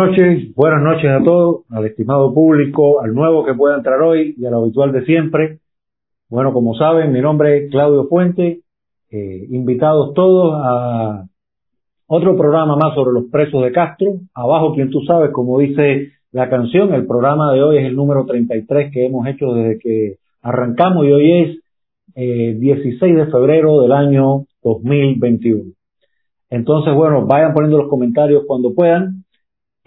noches, buenas noches a todos, al estimado público, al nuevo que pueda entrar hoy y al habitual de siempre. Bueno, como saben, mi nombre es Claudio Fuente, eh, invitados todos a otro programa más sobre los presos de Castro. Abajo, quien tú sabes, como dice la canción, el programa de hoy es el número 33 que hemos hecho desde que arrancamos y hoy es eh, 16 de febrero del año 2021. Entonces, bueno, vayan poniendo los comentarios cuando puedan.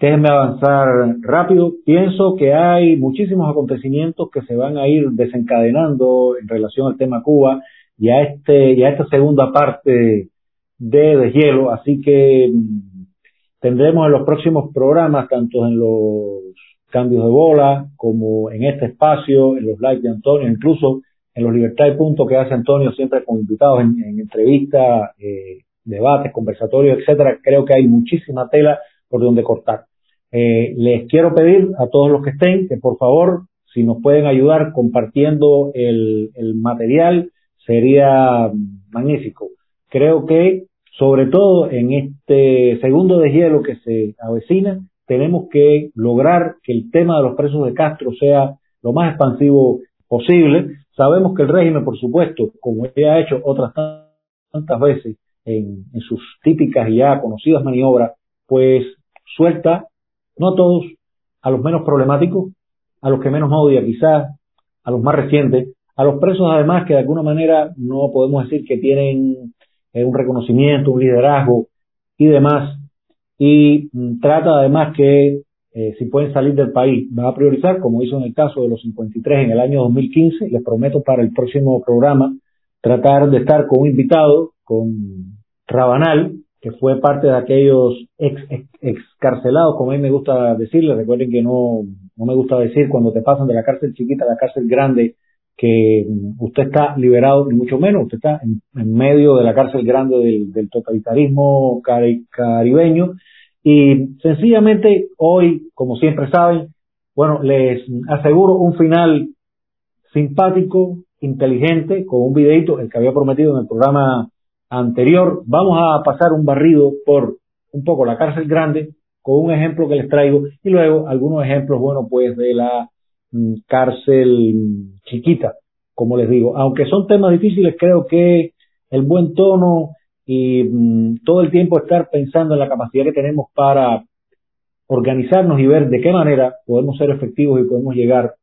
Déjenme avanzar rápido. Pienso que hay muchísimos acontecimientos que se van a ir desencadenando en relación al tema Cuba y a este y a esta segunda parte de deshielo, así que mm, tendremos en los próximos programas, tanto en los cambios de bola como en este espacio, en los lives de Antonio, incluso en los Libertad y Punto que hace Antonio siempre con invitados en, en entrevistas, eh, debates, conversatorios, etcétera. Creo que hay muchísima tela por donde cortar. Eh, les quiero pedir a todos los que estén que por favor, si nos pueden ayudar compartiendo el, material, sería magnífico. Creo que, sobre todo en este segundo deshielo que se avecina, tenemos que lograr que el tema de los presos de Castro sea lo más expansivo posible. Sabemos que el régimen, por supuesto, como ya ha hecho otras tantas veces en, en sus típicas y ya conocidas maniobras, pues suelta, no a todos, a los menos problemáticos, a los que menos odia quizás, a los más recientes, a los presos además que de alguna manera no podemos decir que tienen eh, un reconocimiento, un liderazgo y demás, y mm, trata además que eh, si pueden salir del país, va a priorizar, como hizo en el caso de los 53 en el año 2015, les prometo para el próximo programa tratar de estar con un invitado, con Rabanal, que fue parte de aquellos ex, ex, excarcelados, como a mí me gusta decirle, recuerden que no, no me gusta decir cuando te pasan de la cárcel chiquita a la cárcel grande, que usted está liberado, ni mucho menos, usted está en, medio de la cárcel grande del, del totalitarismo cari caribeño. Y sencillamente hoy, como siempre saben, bueno, les aseguro un final simpático, inteligente, con un videito, el que había prometido en el programa anterior. Vamos a pasar un barrido por un poco la cárcel grande, con un ejemplo que les traigo, y luego algunos ejemplos, bueno, pues de la cárcel chiquita, como les digo. Aunque son temas difíciles, creo que el buen tono y mmm, todo el tiempo estar pensando en la capacidad que tenemos para organizarnos y ver de qué manera podemos ser efectivos y podemos llegar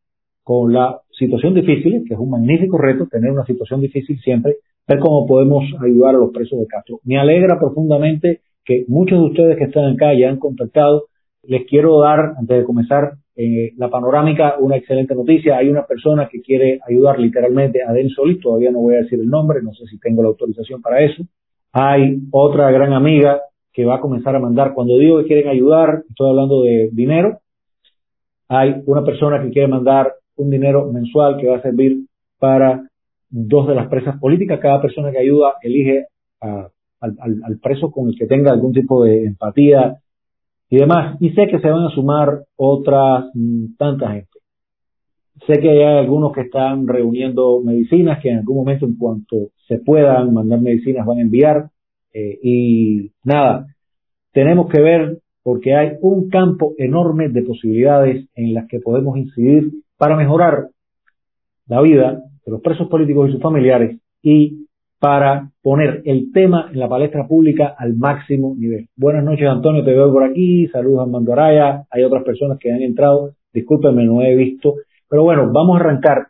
con la situación difícil, que es un magnífico reto, tener una situación difícil siempre, cómo podemos ayudar a los presos de Castro. Me alegra profundamente que muchos de ustedes que están acá ya han contactado. Les quiero dar, antes de comenzar, eh, la panorámica, una excelente noticia. Hay una persona que quiere ayudar literalmente a Denis Solís, todavía no voy a decir el nombre, no sé si tengo la autorización para eso. Hay otra gran amiga que va a comenzar a mandar, cuando digo que quieren ayudar, estoy hablando de dinero. Hay una persona que quiere mandar un dinero mensual que va a servir para dos de las presas políticas. Cada persona que ayuda elige a, al, preso con el que tenga algún tipo de empatía, y demás. Y sé que se van a sumar otras mmm, tanta gente. Sé que hay algunos que están reuniendo medicinas que en algún momento, en cuanto se puedan mandar medicinas, van a enviar. Eh, y nada, tenemos que ver porque hay un campo enorme de posibilidades en las que podemos incidir para mejorar la vida de los presos políticos y sus familiares y para poner el tema en la palestra pública al máximo nivel. Buenas noches, Antonio, te veo por aquí. Saludos a Armando Araya. Hay otras personas que han entrado. Discúlpenme, no he visto. Pero bueno, vamos a arrancar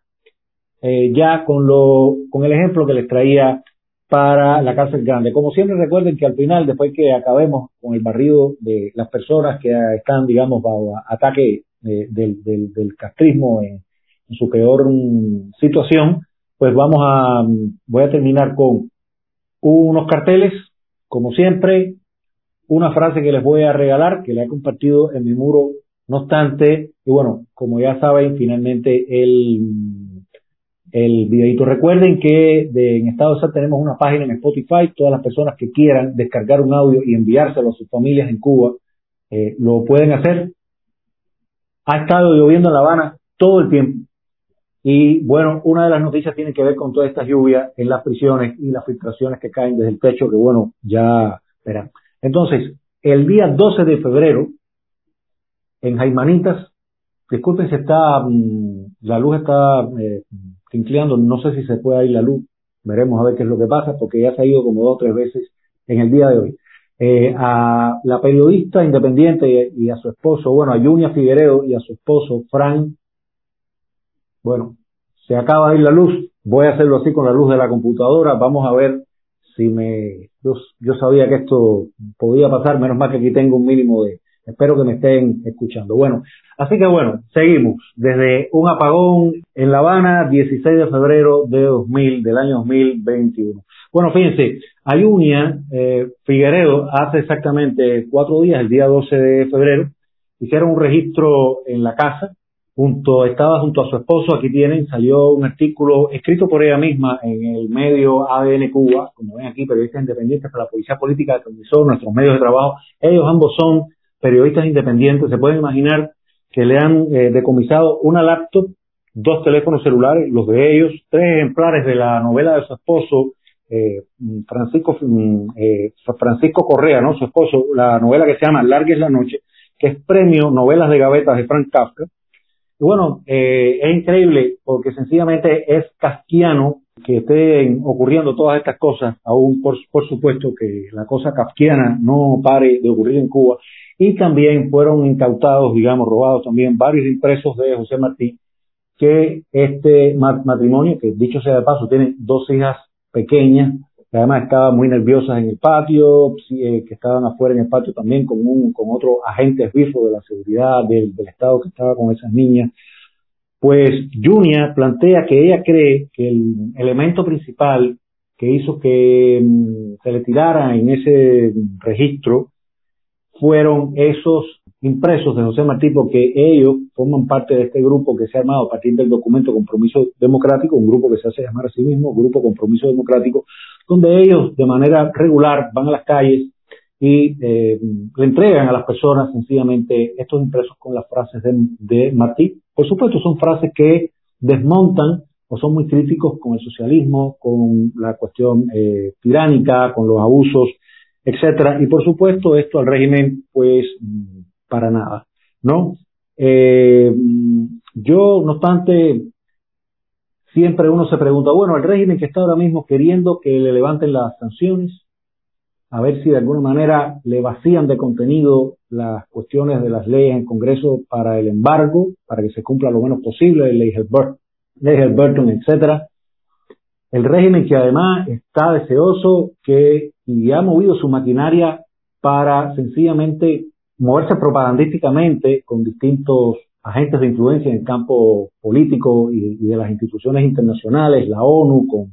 eh, ya con, lo, con el ejemplo que les traía para la cárcel grande. Como siempre, recuerden que al final, después que acabemos con el barrido de las personas que están, digamos, bajo ataque eh, del, del, del, castrismo en, en su peor um, situación, pues vamos a, voy a terminar con unos carteles, como siempre, una frase que les voy a regalar, que la he compartido en mi muro, no obstante, y bueno, como ya saben, finalmente el, el videito. Recuerden que de, en Estado de tenemos una página en Spotify, todas las personas que quieran descargar un audio y enviárselo a sus familias en Cuba, eh, lo pueden hacer. Ha estado lloviendo en La Habana todo el tiempo. Y bueno, una de las noticias tiene que ver con toda esta lluvia en las prisiones y las filtraciones que caen desde el techo, que bueno, ya verán. Entonces, el día 12 de febrero, en Jaimanitas, disculpen si está, mm, la luz está eh, no sé si se puede ir la luz, veremos a ver qué es lo que pasa, porque ya se ha ido como dos o tres veces en el día de hoy. Eh, a la periodista independiente y, a su esposo, bueno, a Junia Figueredo y a su esposo, Fran, bueno, se acaba de ir la luz, voy a hacerlo así con la luz de la computadora, vamos a ver si me, yo, sabía que esto podía pasar, menos mal que aquí tengo un mínimo de, espero que me estén escuchando. Bueno, así que bueno, seguimos desde un apagón en La Habana, 16 de febrero de 2000, del año 2021. Bueno, fíjense, Ayunia eh, Figueredo hace exactamente cuatro días, el día 12 de febrero, hicieron un registro en la casa, junto, estaba junto a su esposo, aquí tienen, salió un artículo escrito por ella misma en el medio ADN Cuba, como ven aquí, periodistas independientes para la Policía Política de nuestros medios de trabajo, ellos ambos son periodistas independientes, se pueden imaginar que le han eh, decomisado una laptop, dos teléfonos celulares, los de ellos, tres ejemplares de la novela de su esposo, eh, Francisco, mm, eh, Francisco Correa, ¿no? Su esposo, la novela que se llama Larga es la noche, que es premio novelas de gavetas de Frank Kafka. Y bueno, eh, es increíble porque sencillamente es kafkiano que estén ocurriendo todas estas cosas, aún por, por supuesto que la cosa kafkiana no pare de ocurrir en Cuba. Y también fueron incautados, digamos, robados también varios impresos de José Martí, que este matrimonio, que dicho sea de paso, tiene dos hijas pequeñas, que además estaban muy nerviosas en el patio, eh, que estaban afuera en el patio también con, un, con otro agente esbirro de la seguridad del, Estado que estaba con esas niñas. Pues Junia plantea que ella cree que el elemento principal que hizo que mm, se le tirara en ese registro fueron esos impresos de José Martí porque ellos forman parte de este grupo que se ha armado a partir del documento Compromiso Democrático, un grupo que se hace llamar a sí mismo Grupo Compromiso Democrático, donde ellos de manera regular van a las calles y eh, le entregan a las personas sencillamente estos impresos con las frases de, Martí. Por supuesto, son frases que desmontan o son muy críticos con el socialismo, con la cuestión eh, tiránica, con los abusos, etcétera. Y por supuesto, esto al régimen, pues para nada, ¿no? Eh, yo, no obstante, siempre uno se pregunta, bueno, el régimen que está ahora mismo queriendo que le levanten las sanciones, a ver si de alguna manera le vacían de contenido las cuestiones de las leyes en Congreso para el embargo, para que se cumpla lo menos posible, ley Burton, etcétera. El régimen que además está deseoso que y ha movido su maquinaria para sencillamente moverse propagandísticamente con distintos agentes de influencia en el campo político y, de las instituciones internacionales, la ONU, con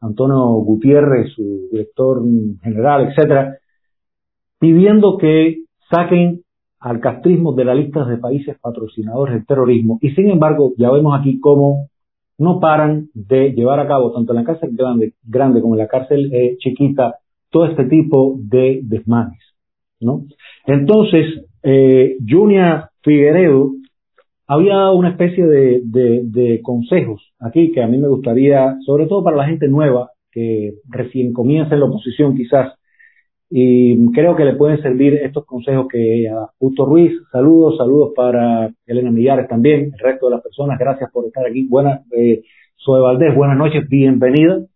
Antonio Gutiérrez, su director general, etcétera, pidiendo que saquen al castrismo de la lista de países patrocinadores del terrorismo. Y sin embargo, ya vemos aquí cómo no paran de llevar a cabo, tanto en la cárcel grande, grande como en la cárcel eh, chiquita, todo este tipo de desmanes. ¿No? Entonces, eh, Junia Figueredo había dado una especie de, consejos aquí que a mí me gustaría, sobre todo para la gente nueva que recién comienza en la oposición quizás, y creo que le pueden servir estos consejos que ella Justo Ruiz, saludos, saludos para Elena Millares también, el resto de las personas, gracias por estar aquí. Buenas, eh, Zoe Valdés, buenas noches, bienvenida.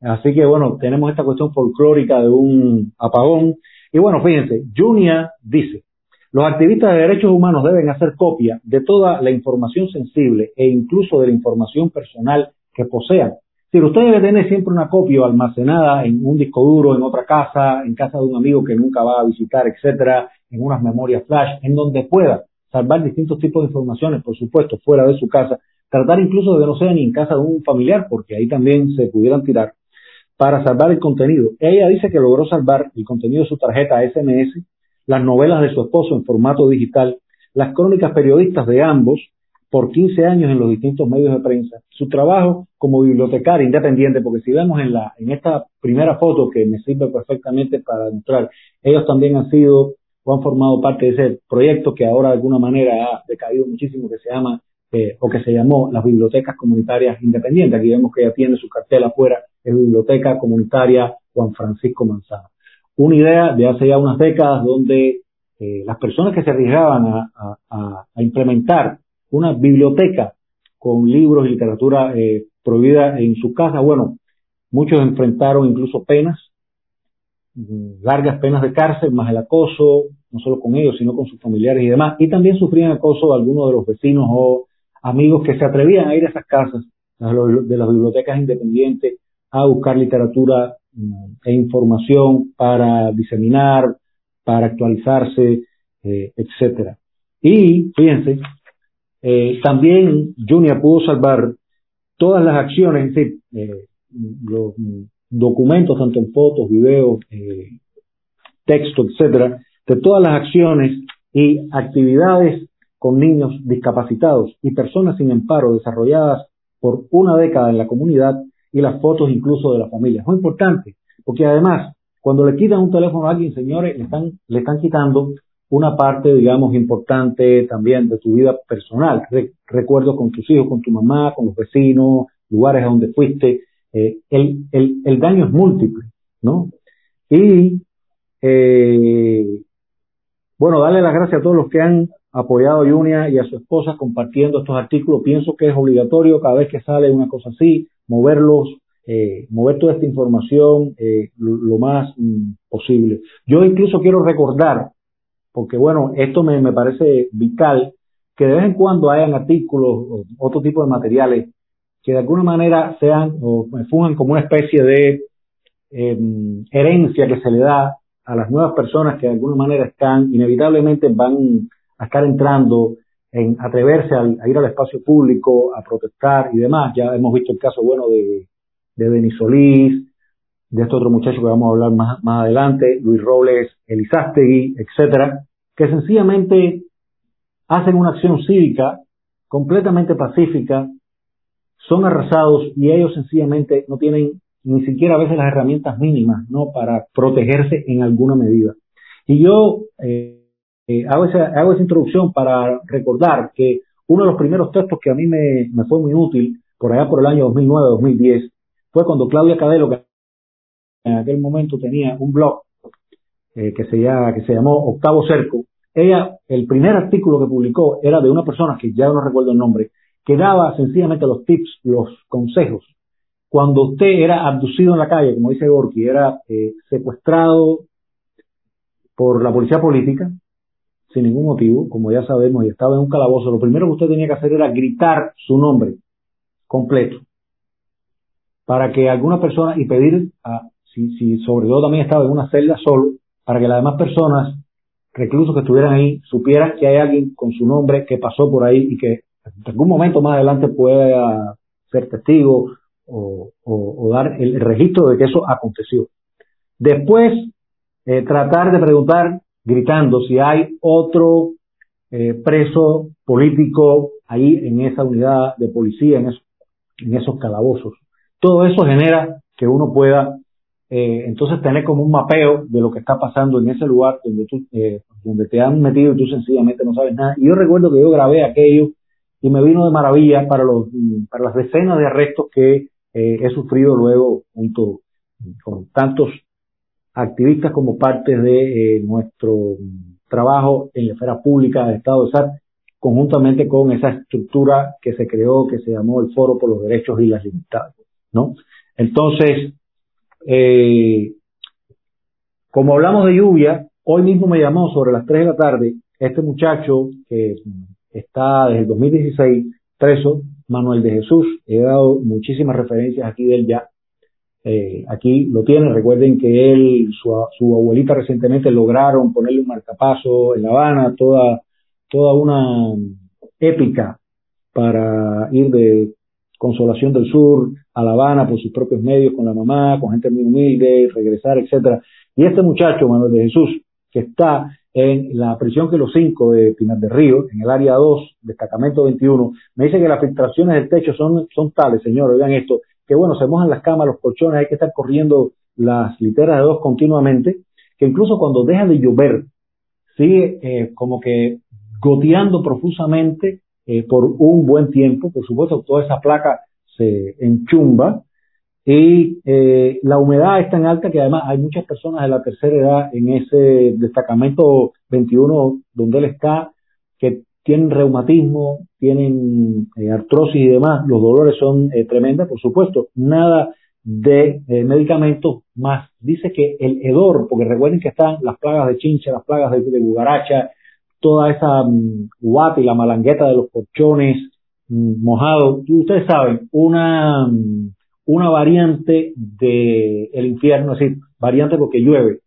Así que bueno, tenemos esta cuestión folclórica de un apagón y bueno, fíjense, Junia dice, los activistas de derechos humanos deben hacer copia de toda la información sensible e incluso de la información personal que posean. Si usted debe tener siempre una copia almacenada en un disco duro, en otra casa, en casa de un amigo que nunca va a visitar, etcétera, en unas memorias flash, en donde pueda salvar distintos tipos de informaciones, por supuesto, fuera de su casa, tratar incluso de que no sea ni en casa de un familiar, porque ahí también se pudieran tirar. Para salvar el contenido. Ella dice que logró salvar el contenido de su tarjeta SMS, las novelas de su esposo en formato digital, las crónicas periodistas de ambos por 15 años en los distintos medios de prensa, su trabajo como bibliotecaria independiente, porque si vemos en, la, en esta primera foto que me sirve perfectamente para demostrar, ellos también han sido o han formado parte de ese proyecto que ahora de alguna manera ha decaído muchísimo, que se llama eh, o que se llamó las bibliotecas comunitarias independientes. Aquí vemos que ya tiene su cartel afuera, es Biblioteca Comunitaria Juan Francisco Manzano. Una idea de hace ya unas décadas donde eh, las personas que se arriesgaban a, implementar una biblioteca con libros y literatura eh, prohibida en su casa, bueno, muchos enfrentaron incluso penas largas penas de cárcel, más el acoso, no solo con ellos, sino con sus familiares y demás. Y también sufrían acoso de algunos de los vecinos o amigos que se atrevían a ir a esas casas de las bibliotecas independientes a buscar literatura mm, e información para diseminar, para actualizarse, eh, etcétera. Y fíjense, eh, también Junior pudo salvar todas las acciones, es decir, eh, los documentos, tanto en fotos, videos, eh, texto, etcétera, de todas las acciones y actividades con niños discapacitados y personas sin amparo desarrolladas por una década en la comunidad y las fotos incluso de la familia. Es muy importante, porque además, cuando le quitan un teléfono a alguien, señores, le están, le están quitando una parte, digamos, importante también de tu vida personal. recuerdos con tus hijos, con tu mamá, con los vecinos, lugares a donde fuiste, eh, el, el, el, daño es múltiple, ¿no? Y, eh, bueno, darle las gracias a todos los que han apoyado a Junia y a su esposa compartiendo estos artículos. Pienso que es obligatorio cada vez que sale una cosa así, moverlos, eh, mover toda esta información eh, lo, más mm, posible. Yo incluso quiero recordar, porque bueno, esto me, me parece vital, que de vez en cuando hayan artículos otro tipo de materiales que de alguna manera sean o fungan como una especie de em, herencia que se le da a las nuevas personas que de alguna manera están, inevitablemente van a estar entrando en atreverse a, ir al espacio público, a protestar y demás. Ya hemos visto el caso bueno de, de Denis Solís, de este otro muchacho que vamos a hablar más, más adelante, Luis Robles, Elizástegui, etcétera, que sencillamente hacen una acción cívica completamente pacífica, son arrasados y ellos sencillamente no tienen ni siquiera a veces las herramientas mínimas ¿no? para protegerse en alguna medida. Y yo eh, eh, hago, esa, hago esa introducción para recordar que uno de los primeros textos que a mí me, me fue muy útil, por allá por el año 2009-2010, fue cuando Claudia Cadelo, que en aquel momento tenía un blog eh, que, se llama, que se llamó Octavo Cerco, ella, el primer artículo que publicó era de una persona que ya no recuerdo el nombre, que daba sencillamente los tips, los consejos. Cuando usted era abducido en la calle, como dice Gorky, era eh, secuestrado por la policía política, sin ningún motivo, como ya sabemos, y estaba en un calabozo, lo primero que usted tenía que hacer era gritar su nombre completo para que alguna persona y pedir, a, si, si sobre todo también estaba en una celda solo, para que las demás personas, reclusos que estuvieran ahí, supieran que hay alguien con su nombre que pasó por ahí y que en algún momento más adelante pueda ser testigo o, dar el registro de que eso aconteció. Después, eh, tratar de preguntar, gritando, si hay otro eh, preso político ahí en esa unidad de policía, en, esos calabozos. Todo eso genera que uno pueda eh, entonces tener como un mapeo de lo que está pasando en ese lugar donde, tú, donde te han metido y tú sencillamente no sabes nada. Y yo recuerdo que yo grabé aquello y me vino de maravilla para, los, para las decenas de arrestos que eh, he sufrido luego junto con tantos activistas como parte de eh, nuestro trabajo en la esfera pública del Estado de SAT, conjuntamente con esa estructura que se creó, que se llamó el Foro por los Derechos y las Libertades, ¿no? Entonces, eh, como hablamos de lluvia, hoy mismo me llamó sobre las 3 de la tarde este muchacho que está desde el 2016 preso, Manuel de Jesús. He dado muchísimas referencias aquí de él ya. Eh, aquí lo tienen, recuerden que él, su, su, abuelita recientemente lograron ponerle un marcapaso en La Habana, toda, toda una épica para ir de Consolación del Sur, a La Habana por sus propios medios, con la mamá, con gente muy humilde, regresar, etcétera. Y este muchacho, Manuel de Jesús, que está en la prisión que los cinco de Pinar del Río, en el área 2, destacamento 21, me dice que las filtraciones del techo son, son tales, señor, oigan esto, que bueno, se mojan las camas, los colchones, hay que estar corriendo las literas de dos continuamente, que incluso cuando deja de llover, sigue eh, como que goteando profusamente eh, por un buen tiempo, por supuesto toda esa placa se enchumba. Y eh, la humedad es tan alta que además hay muchas personas de la tercera edad en ese destacamento 21 donde él está que tienen reumatismo, tienen artrosis y demás, los dolores son tremendas, por supuesto, nada de medicamentos más. Dice que el hedor, porque recuerden que están las plagas de chincha, las plagas de, de toda esa um, y la malangueta de los colchones mm, mojados. Ustedes saben, una, mm, una variante del el infierno, es decir, variante porque llueve,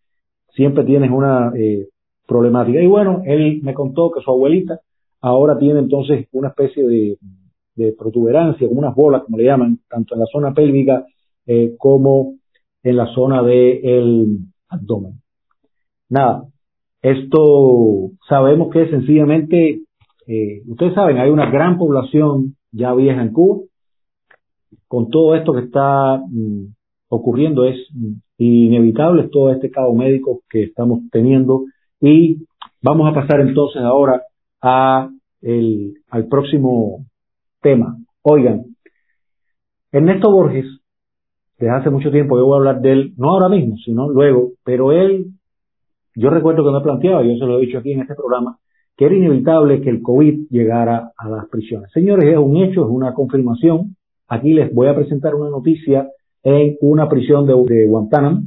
siempre tienes una eh, problemática. Y bueno, él me contó que su abuelita ahora tiene entonces una especie de, protuberancia, como unas bolas, como le llaman, tanto en la zona pélvica eh, como en la zona del abdomen. Nada, esto sabemos que sencillamente, eh, ustedes saben, hay una gran población ya vieja en Cuba. Con todo esto que está mm, ocurriendo es mm, inevitable todo este caos médico que estamos teniendo y vamos a pasar entonces ahora a el, al próximo tema. Oigan, Ernesto Borges, desde hace mucho tiempo, yo voy a hablar de él, no ahora mismo, sino luego, pero él yo recuerdo que me planteaba, yo se lo he dicho aquí en este programa, que era inevitable que el COVID llegara a las prisiones. Señores, es un hecho, es una confirmación. Aquí les voy a presentar una noticia en una prisión de, Guantánamo.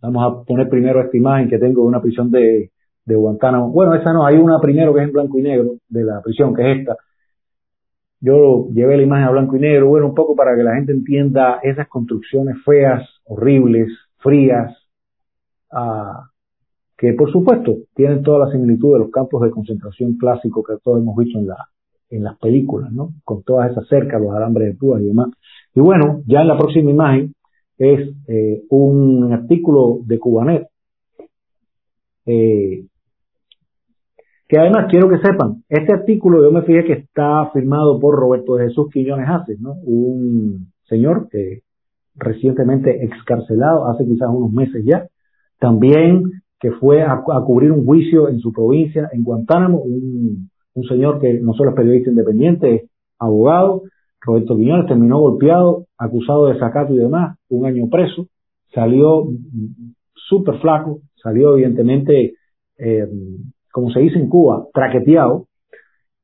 Vamos a poner primero esta imagen que tengo de una prisión de, de Guantánamo. Bueno, esa no, hay una primero que es en blanco y negro de la prisión, que es esta. Yo llevé la imagen a blanco y negro, bueno, un poco para que la gente entienda esas construcciones feas, horribles, frías, ah, que por supuesto tienen toda la similitud de los campos de concentración clásicos que todos hemos visto en, la, en las películas, ¿no? Con todas esas cercas, los alambres de púas y demás. Y bueno, ya en la próxima imagen es eh, un artículo de Cubanet, eh, que además quiero que sepan, este artículo yo me fijé que está firmado por Roberto de Jesús Quillones Haces, ¿no? Un señor que recientemente excarcelado, hace quizás unos meses ya, también que fue a, cubrir un juicio en su provincia, en Guantánamo, un, señor que no solo es periodista independiente, es abogado, Roberto Quiñones, terminó golpeado, acusado de desacato y demás, un año preso, salió súper flaco, salió evidentemente, eh, como se dice en Cuba, traqueteado,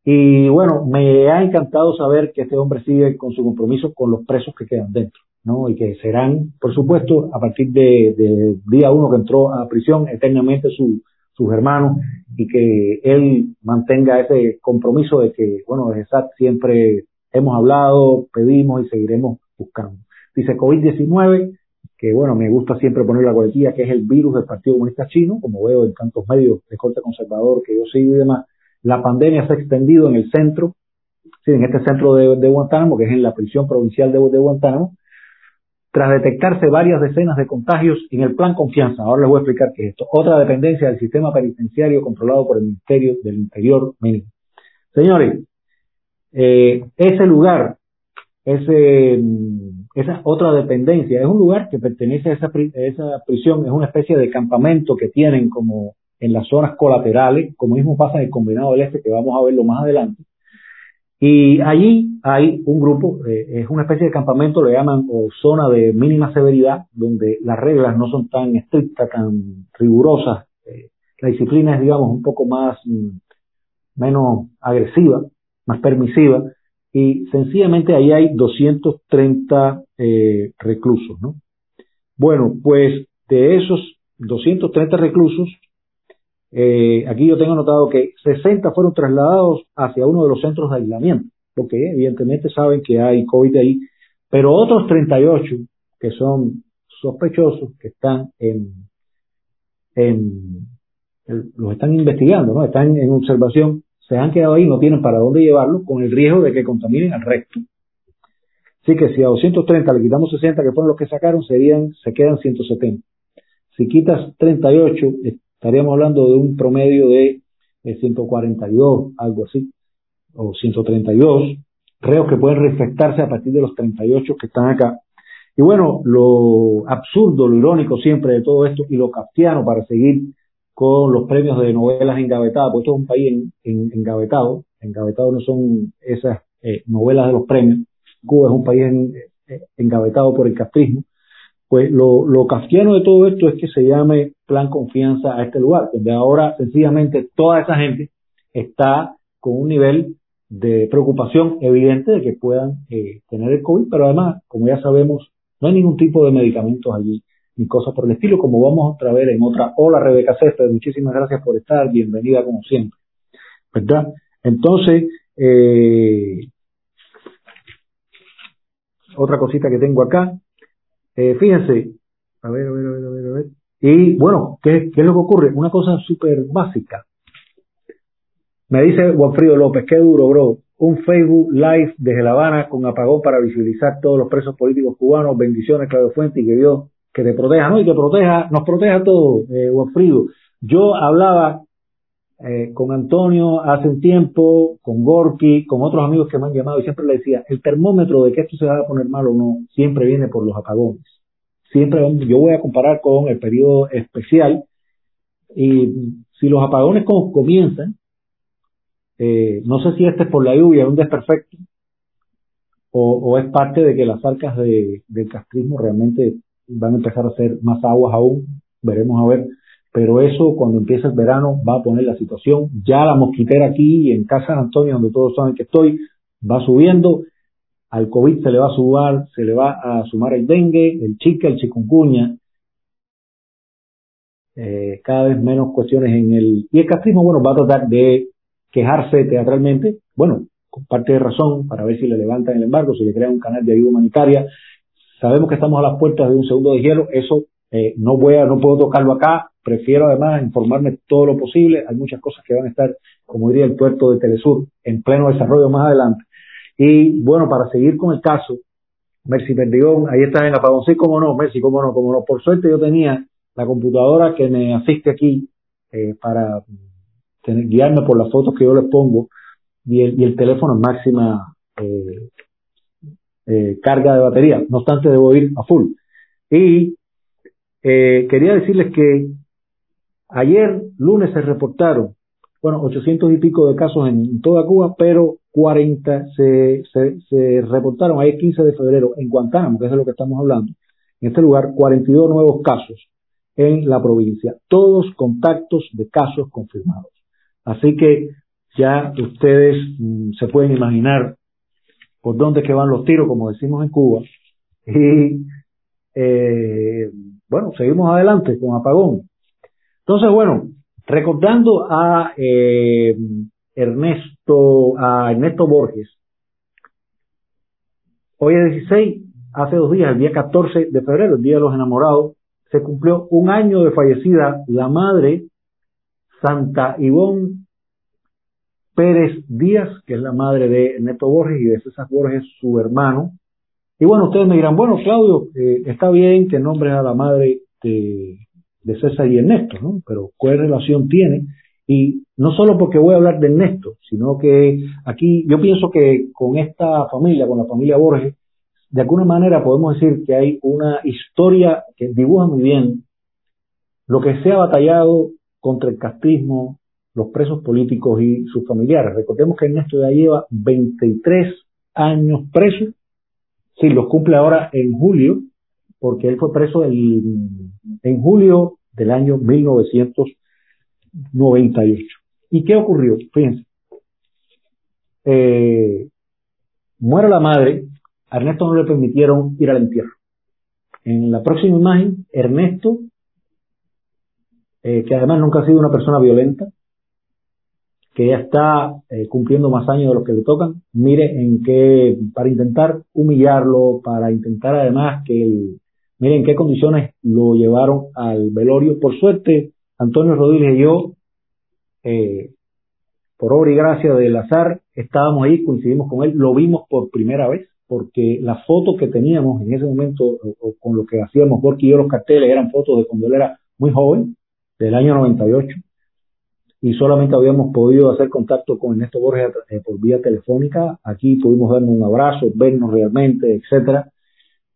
y bueno, me ha encantado saber que este hombre sigue con su compromiso con los presos que quedan dentro. ¿no? Y que serán, por supuesto, a partir de, día uno que entró a prisión, eternamente su, sus hermanos y que él mantenga ese compromiso de que, bueno, de SAT siempre hemos hablado, pedimos y seguiremos buscando. Dice COVID-19, que bueno, me gusta siempre poner la coletilla, que es el virus del Partido Comunista Chino, como veo en tantos medios de corte conservador que yo sigo y demás. La pandemia se ha extendido en el centro, sí, en este centro de, Guantánamo, que es en la prisión provincial de, de Guantánamo, tras detectarse varias decenas de contagios en el plan confianza. Ahora les voy a explicar qué es esto. Otra dependencia del sistema penitenciario controlado por el Ministerio del Interior mínimo. Señores, eh, ese lugar, ese, mm, esa otra dependencia, es un lugar que pertenece a esa, esa prisión, es una especie de campamento que tienen como en las zonas colaterales, como mismo pasa en el combinado del este, que vamos a verlo más adelante, y allí hay un grupo, eh, es una especie de campamento, le llaman o zona de mínima severidad, donde las reglas no son tan estrictas, tan rigurosas. Eh, la disciplina es, digamos, un poco más, mm, menos agresiva, más permisiva. Y sencillamente ahí hay 230 eh, reclusos, ¿no? Bueno, pues de esos 230 reclusos, eh, aquí yo tengo notado que 60 fueron trasladados hacia uno de los centros de aislamiento, porque evidentemente saben que hay COVID ahí, pero otros 38 que son sospechosos, que están en, en los están investigando, ¿no? Están en observación, se han quedado ahí, no tienen para dónde llevarlo, con el riesgo de que contaminen al resto. Así que si a 230 le quitamos 60, que fueron los que sacaron, se quedan 170. Si quitas 38, estaríamos hablando de un promedio de, 142, algo así, o 132 reos que pueden respetarse a partir de los 38 que están acá. Y bueno, lo absurdo, lo irónico siempre de todo esto y lo kafkiano para seguir con los premios de novelas engavetadas, porque esto es un país en, en, engavetado, engavetado no son esas eh, novelas de los premios, Cuba es un país en, eh, engavetado por el castrismo, pues lo, lo de todo esto es que se llame plan confianza a este lugar, donde ahora sencillamente toda esa gente está con un nivel de preocupación evidente de que puedan eh, tener el COVID, pero además, como ya sabemos, no hay ningún tipo de medicamentos allí ni cosas por el estilo, como vamos a ver en otra. Hola Rebeca Céspedes, muchísimas gracias por estar, bienvenida como siempre. ¿Verdad? Entonces, eh, otra cosita que tengo acá, eh, fíjense, a ver, a ver, a ver, a ver, a ver. Y bueno, ¿qué, qué es lo que ocurre? Una cosa súper básica. Me dice Juanfrido López, qué duro, bro. Un Facebook Live desde La Habana con apagón para visibilizar todos los presos políticos cubanos. Bendiciones, Claudio Fuente, y que Dios que te proteja, ¿no? Y que proteja, nos proteja a todos, eh. Yo hablaba eh, con Antonio hace un tiempo, con Gorky, con otros amigos que me han llamado y siempre le decía, el termómetro de que esto se va a poner mal o no, siempre viene por los apagones. Siempre, yo voy a comparar con el periodo especial y si los apagones comienzan, eh, no sé si este es por la lluvia, un desperfecto, o, es parte de que las arcas de, del castrismo realmente van a empezar a hacer más aguas aún, veremos a ver, pero eso cuando empiece el verano va a poner la situación, ya la mosquitera aquí en Casa de Antonio, donde todos saben que estoy, va subiendo, al COVID se le va a sumar, se le va a sumar el dengue, el chica, el chikungunya, eh, cada vez menos cuestiones en el... Y el castrismo, bueno, va a tratar de quejarse teatralmente, bueno, con parte de razón, para ver si le levantan el embargo, si le crean un canal de ayuda humanitaria. Sabemos que estamos a las puertas de un segundo de hielo, eso eh, no voy a, no puedo tocarlo acá, prefiero además informarme todo lo posible, hay muchas cosas que van a estar, como diría el puerto de Telesur, en pleno desarrollo más adelante. Y bueno, para seguir con el caso, Mercy Perdigón, ahí está en apagón, sí, cómo no, Mercy, cómo no, cómo no. Por suerte yo tenía la computadora que me asiste aquí eh, para guiarme por las fotos que yo les pongo y el, teléfono en máxima eh, eh, carga de batería. No obstante, debo ir a full. Y eh, quería decirles que ayer, lunes, se reportaron, bueno, 800 y pico de casos en, toda Cuba, pero 40 se, se, se reportaron ayer 15 de febrero en Guantánamo, que es de lo que estamos hablando. En este lugar, 42 nuevos casos en la provincia, todos contactos de casos confirmados. Así que ya ustedes mm, se pueden imaginar por dónde que van los tiros, como decimos en Cuba. Y eh, bueno, seguimos adelante con apagón. Entonces, bueno, recordando a eh, Ernesto, a Ernesto Borges, hoy es 16, hace dos días, el día 14 de febrero, el Día de los Enamorados, se cumplió un año de fallecida la madre Santa Ivonne Pérez Díaz, que es la madre de Neto Borges y de César Borges, su hermano. Y bueno, ustedes me dirán, bueno, Claudio, eh, está bien que nombres a la madre de, César y Ernesto, ¿no? Pero ¿cuál relación tiene? Y no solo porque voy a hablar de Ernesto, sino que aquí yo pienso que con esta familia, con la familia Borges, de alguna manera podemos decir que hay una historia que dibuja muy bien lo que se ha batallado contra el castismo, los presos políticos y sus familiares. Recordemos que Ernesto ya lleva 23 años preso, sí, los cumple ahora en julio, porque él fue preso en julio del año 1998. ¿Y qué ocurrió? Fíjense. Eh, muere la madre, a Ernesto no le permitieron ir al entierro. En la próxima imagen, Ernesto eh, que además nunca ha sido una persona violenta, que ya está eh, cumpliendo más años de los que le tocan, mire en qué, para intentar humillarlo, para intentar además que el, mire en qué condiciones lo llevaron al velorio. Por suerte, Antonio Rodríguez y yo, eh, por obra y gracia del azar, estábamos ahí, coincidimos con él, lo vimos por primera vez, porque las fotos que teníamos en ese momento, o, con lo que hacíamos porque y yo los carteles, eran fotos de cuando él era muy joven, del año 98, y solamente habíamos podido hacer contacto con Ernesto Borges eh, por vía telefónica. Aquí pudimos darnos un abrazo, vernos realmente, etcétera.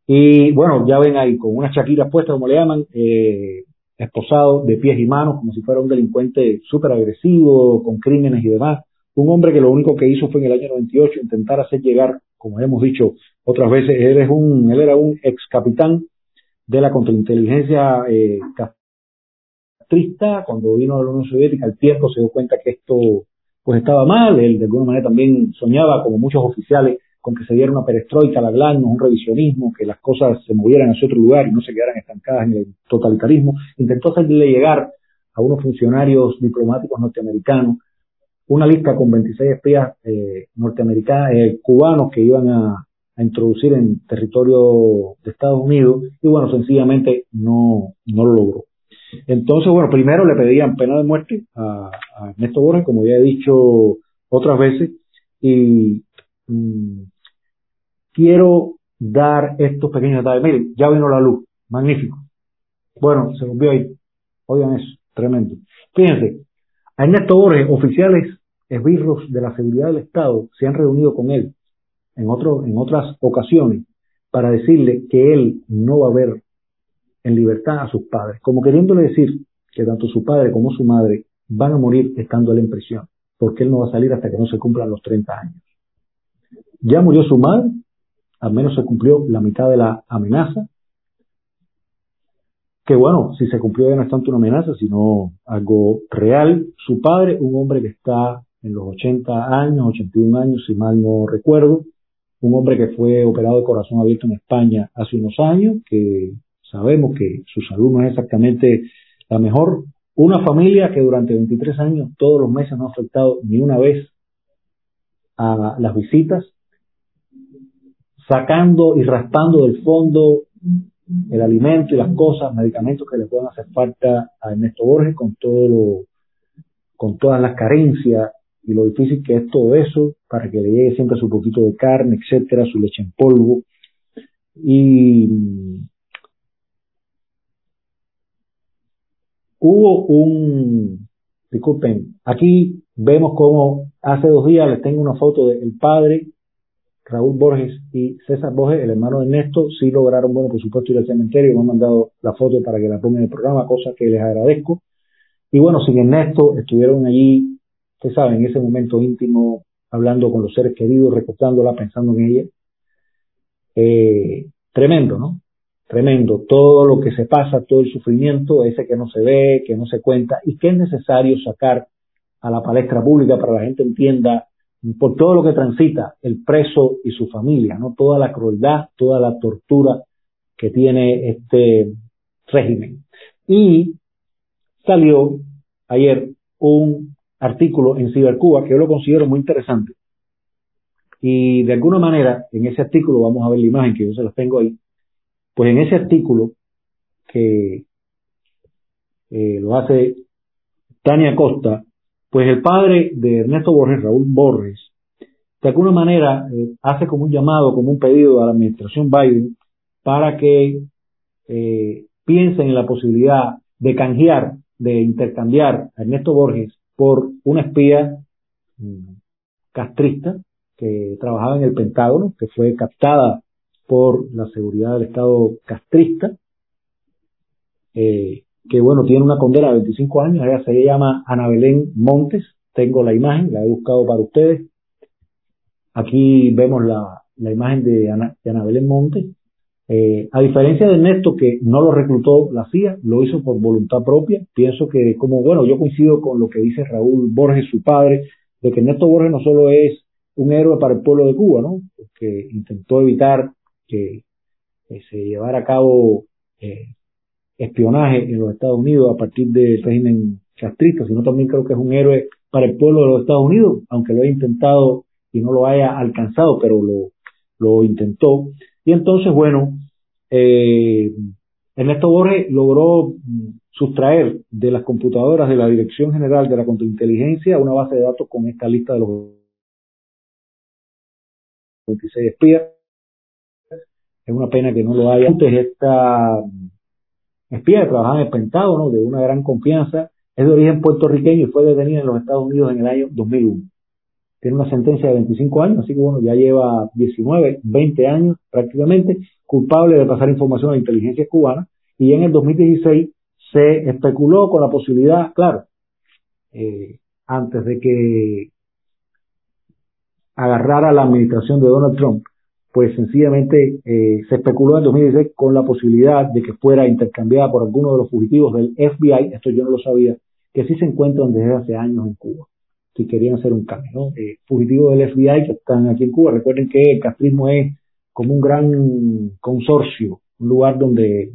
Y bueno, ya ven ahí, con unas chaquiras puestas, como le llaman, eh, esposado de pies y manos, como si fuera un delincuente súper agresivo, con crímenes y demás. Un hombre que lo único que hizo fue en el año 98 intentar hacer llegar, como hemos dicho otras veces, él, es un, él era un ex capitán de la contrainteligencia eh, castrista, cuando vino a la Unión Soviética, al tiempo se dio cuenta que esto pues estaba mal, él de alguna manera también soñaba, como muchos oficiales, con que se diera una perestroika, la glasnost, un revisionismo, que las cosas se movieran hacia otro lugar y no se quedaran estancadas en el totalitarismo. Intentó hacerle llegar a unos funcionarios diplomáticos norteamericanos una lista con 26 espías eh, norteamericanos, eh, cubanos que iban a, introducir en territorio de Estados Unidos y bueno, sencillamente no, no lo logró. Entonces, bueno, primero le pedían pena de muerte a, Ernesto Borges, como ya he dicho otras veces, y mm, quiero dar estos pequeños detalles. Miren, ya vino la luz, magnífico. Bueno, se volvió ahí. Oigan eso, tremendo. Fíjense, a Ernesto Borges, oficiales esbirros de la seguridad del Estado se han reunido con él en, otro, en otras ocasiones para decirle que él no va a ver en libertad a sus padres, como queriéndole decir que tanto su padre como su madre van a morir estando él en prisión, porque él no va a salir hasta que no se cumplan los 30 años. Ya murió su madre, al menos se cumplió la mitad de la amenaza, que bueno, si se cumplió ya no es tanto una amenaza, sino algo real. Su padre, un hombre que está en los 80 años, 81 años, si mal no recuerdo, un hombre que fue operado de corazón abierto en España hace unos años, que sabemos que su salud no es exactamente la mejor. Una familia que durante 23 años, todos los meses no ha afectado ni una vez a las visitas, sacando y raspando del fondo el alimento y las cosas, medicamentos que le puedan hacer falta a Ernesto Borges con todo lo, con todas las carencias y lo difícil que es todo eso para que le llegue siempre su poquito de carne, etcétera, su leche en polvo. Y hubo un, disculpen, aquí vemos como hace dos días les tengo una foto del padre Raúl Borges y César Borges, el hermano de Ernesto, sí lograron, bueno, por supuesto, ir al cementerio, me han mandado la foto para que la pongan en el programa, cosa que les agradezco. Y bueno, sin Ernesto, estuvieron allí, ustedes saben, en ese momento íntimo, hablando con los seres queridos, recostándola, pensando en ella. Eh, tremendo, ¿no? Tremendo. Todo lo que se pasa, todo el sufrimiento, ese que no se ve, que no se cuenta, y que es necesario sacar a la palestra pública para que la gente entienda por todo lo que transita el preso y su familia, ¿no? Toda la crueldad, toda la tortura que tiene este régimen. Y salió ayer un artículo en Cibercuba que yo lo considero muy interesante. Y de alguna manera, en ese artículo, vamos a ver la imagen que yo se las tengo ahí, pues en ese artículo que eh, lo hace Tania Costa, pues el padre de Ernesto Borges, Raúl Borges, de alguna manera eh, hace como un llamado, como un pedido a la administración Biden para que eh, piensen en la posibilidad de canjear, de intercambiar a Ernesto Borges por una espía mm, castrista que trabajaba en el Pentágono, que fue captada por la seguridad del Estado castrista, eh, que bueno, tiene una condena de 25 años, ella se llama Ana Belén Montes, tengo la imagen, la he buscado para ustedes. Aquí vemos la, imagen de Ana, de Ana Belén Montes. Eh, a diferencia de Ernesto, que no lo reclutó la CIA, lo hizo por voluntad propia, pienso que como, bueno, yo coincido con lo que dice Raúl Borges, su padre, de que Ernesto Borges no solo es un héroe para el pueblo de Cuba, ¿no? Que intentó evitar que, se llevara a cabo eh, espionaje en los Estados Unidos a partir del régimen castrista, sino también creo que es un héroe para el pueblo de los Estados Unidos, aunque lo haya intentado y no lo haya alcanzado, pero lo, lo intentó. Y entonces, bueno, eh, Ernesto Borges logró sustraer de las computadoras de la Dirección General de la Contrainteligencia una base de datos con esta lista de los 26 espías Es una pena que no lo haya. Antes esta espía trabajaba en el Pentágono, de una gran confianza, es de origen puertorriqueño y fue detenida en los Estados Unidos en el año 2001. Tiene una sentencia de 25 años, así que bueno, ya lleva 19, 20 años prácticamente, culpable de pasar información a inteligencia cubana, y en el 2016 se especuló con la posibilidad, claro, eh, antes de que agarrara la administración de Donald Trump, pues sencillamente eh, se especuló en 2016 con la posibilidad de que fuera intercambiada por alguno de los fugitivos del FBI, esto yo no lo sabía, que sí se encuentran desde hace años en Cuba, si querían hacer un cambio, ¿no? Eh, fugitivos del FBI que están aquí en Cuba, recuerden que el castrismo es como un gran consorcio, un lugar donde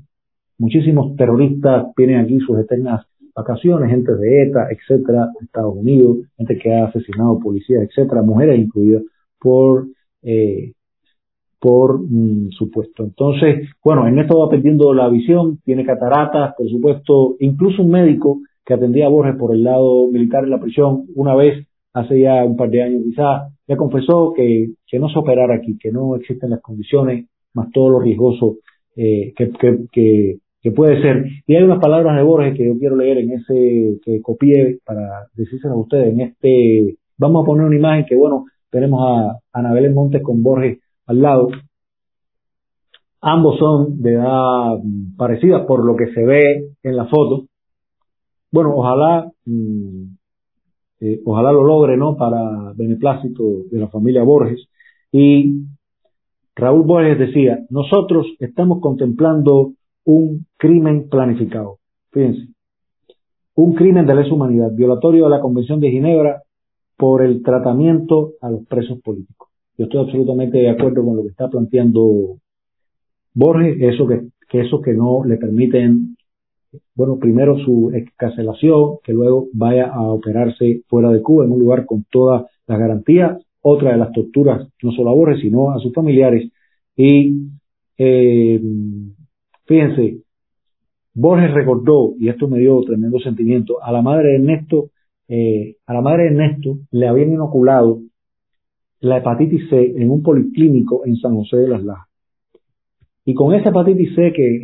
muchísimos terroristas tienen aquí sus eternas vacaciones, gente de ETA, etcétera, Estados Unidos, gente que ha asesinado policías, etcétera, mujeres incluidas por eh, por mm, supuesto. Entonces, bueno, Ernesto va perdiendo la visión, tiene cataratas, por supuesto, incluso un médico que atendía a Borges por el lado militar en la prisión, una vez, hace ya un par de años quizás, ya confesó que, que no se operara aquí, que no existen las condiciones, más todo lo riesgoso eh, que, que, que, puede ser. Y hay unas palabras de Borges que yo quiero leer en ese, que copié para decírselas a ustedes, en este, vamos a poner una imagen que, bueno, tenemos a Anabel Montes con Borges al lado. Ambos son de edad parecida por lo que se ve en la foto. Bueno, ojalá, mm, eh, ojalá lo logre, ¿no? Para beneplácito de la familia Borges. Y Raúl Borges decía, nosotros estamos contemplando un crimen planificado. Fíjense, un crimen de lesa humanidad, violatorio de la Convención de Ginebra por el tratamiento a los presos políticos. Yo estoy absolutamente de acuerdo con lo que está planteando Borges, eso que, que que no le permiten, bueno, primero su excarcelación, que luego vaya a operarse fuera de Cuba en un lugar con todas las garantías, otra de las torturas, no solo a Borges, sino a sus familiares. Y eh, fíjense, Borges recordó, y esto me dio tremendo sentimiento, a la madre de Ernesto, eh, a la madre de Ernesto le habían inoculado la hepatitis C en un policlínico en San José de las Lajas. Y con esa hepatitis C, que,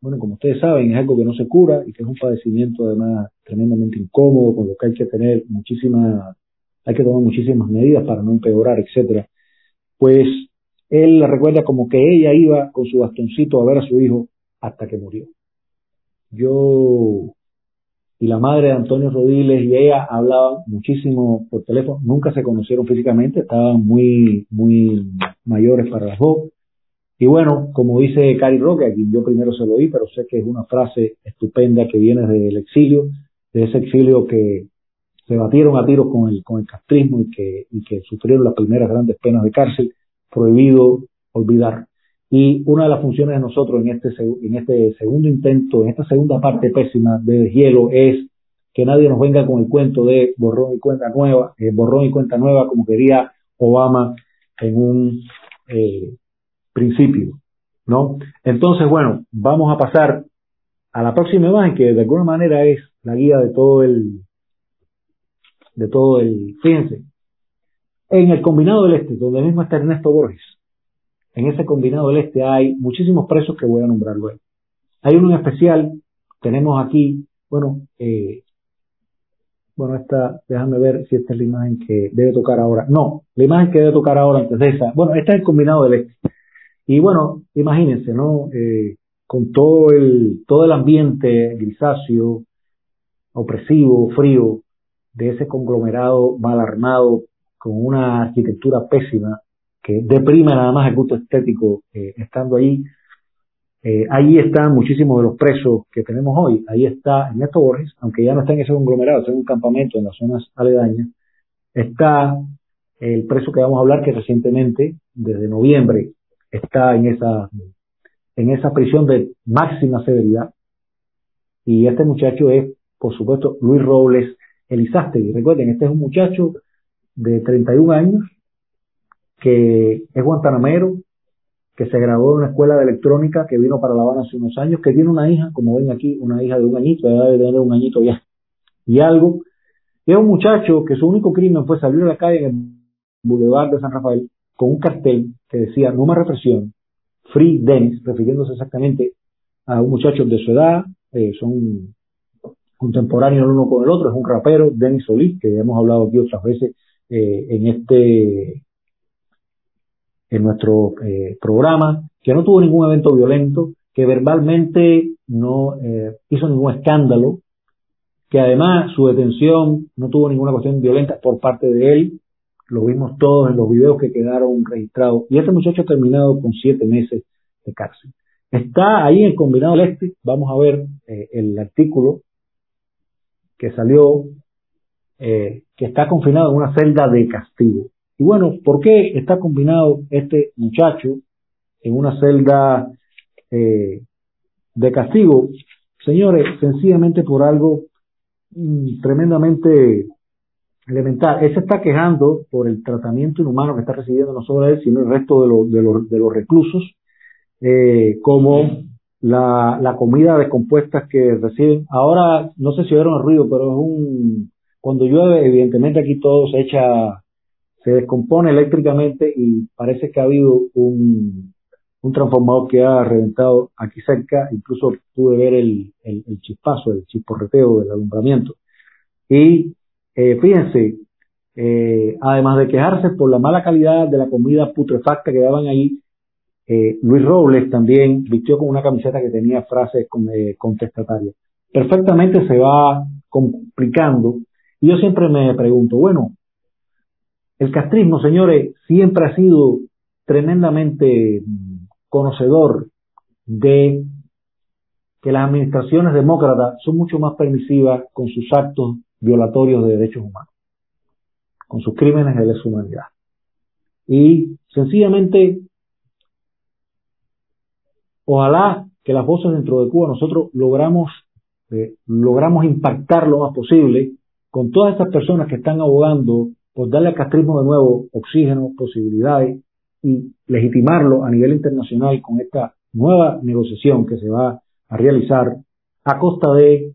bueno, como ustedes saben, es algo que no se cura y que es un padecimiento además tremendamente incómodo, con lo que hay que tener muchísimas, hay que tomar muchísimas medidas para no empeorar, etcétera. Pues él la recuerda como que ella iba con su bastoncito a ver a su hijo hasta que murió. Yo y la madre de Antonio Rodiles y ella hablaban muchísimo por teléfono, nunca se conocieron físicamente, estaban muy, muy mayores para las dos. Y bueno, como dice Cari Roque, a quien yo primero se lo oí, pero sé que es una frase estupenda que viene del exilio, de ese exilio que se batieron a tiros con el, con el castrismo y que, y que sufrieron las primeras grandes penas de cárcel, prohibido olvidar. Y una de las funciones de nosotros en este, en este segundo intento, en esta segunda parte pésima de hielo, es que nadie nos venga con el cuento de borrón y cuenta nueva, eh, borrón y cuenta nueva, como quería Obama en un eh, principio, ¿no? Entonces, bueno, vamos a pasar a la próxima imagen que de alguna manera es la guía de todo el, de todo el, fíjense, en el combinado del este, donde mismo está Ernesto Borges, en ese combinado del este hay muchísimos presos que voy a nombrar luego. Hay uno en especial, tenemos aquí, bueno, eh, bueno, esta, déjame ver si esta es la imagen que debe tocar ahora. No, la imagen que debe tocar ahora antes de esa. Bueno, esta es el combinado del este. Y bueno, imagínense, ¿no? Eh, con todo el, todo el ambiente grisáceo, opresivo, frío, de ese conglomerado mal armado, con una arquitectura pésima, que deprime nada más el gusto estético eh, estando ahí. Eh, ahí están muchísimos de los presos que tenemos hoy. Ahí está Ernesto Borges, aunque ya no está en ese conglomerado, está en un campamento en las zonas aledañas. Está el preso que vamos a hablar que recientemente, desde noviembre, está en esa, en esa prisión de máxima severidad. Y este muchacho es, por supuesto, Luis Robles Elizástegui. Recuerden, este es un muchacho de 31 años que es guantanamero, que se graduó en una escuela de electrónica, que vino para La Habana hace unos años, que tiene una hija, como ven aquí, una hija de un añito, debe tener un añito ya, y algo. Y es un muchacho que su único crimen fue salir a la calle en el Boulevard de San Rafael con un cartel que decía no más represión, Free Dennis, refiriéndose exactamente a un muchacho de su edad, eh, son contemporáneos el uno con el otro, es un rapero, Dennis Solís, que hemos hablado aquí otras veces eh, en este en nuestro eh, programa, que no tuvo ningún evento violento, que verbalmente no eh, hizo ningún escándalo, que además su detención no tuvo ninguna cuestión violenta por parte de él, lo vimos todos en los videos que quedaron registrados, y este muchacho ha terminado con siete meses de cárcel. Está ahí en el combinado del este, vamos a ver eh, el artículo que salió, eh, que está confinado en una celda de castigo. Y bueno, ¿por qué está combinado este muchacho en una celda eh, de castigo? Señores, sencillamente por algo mm, tremendamente elemental. Él se está quejando por el tratamiento inhumano que está recibiendo no solo él, sino el resto de, de los reclusos eh, como la, la comida descompuesta que reciben. Ahora, no sé si oyeron el ruido, pero es un, cuando llueve, evidentemente aquí todo se echa, se descompone eléctricamente y parece que ha habido un, un transformador que ha reventado aquí cerca, incluso pude ver el, el, chispazo, el chisporreteo del alumbramiento. Y eh, fíjense, eh, además de quejarse por la mala calidad de la comida putrefacta que daban ahí, eh, Luis Robles también vistió con una camiseta que tenía frases eh, contestatarias. Perfectamente se va complicando. Y yo siempre me pregunto, bueno, el castrismo, señores, siempre ha sido tremendamente conocedor de que las administraciones demócratas son mucho más permisivas con sus actos violatorios de derechos humanos, con sus crímenes de lesa humanidad. Y sencillamente Ojalá que las voces dentro de Cuba nosotros logramos, eh, logramos impactar lo más posible con todas estas personas que están abogando por darle al castrismo de nuevo oxígeno, posibilidades y legitimarlo a nivel internacional con esta nueva negociación que se va a realizar a costa de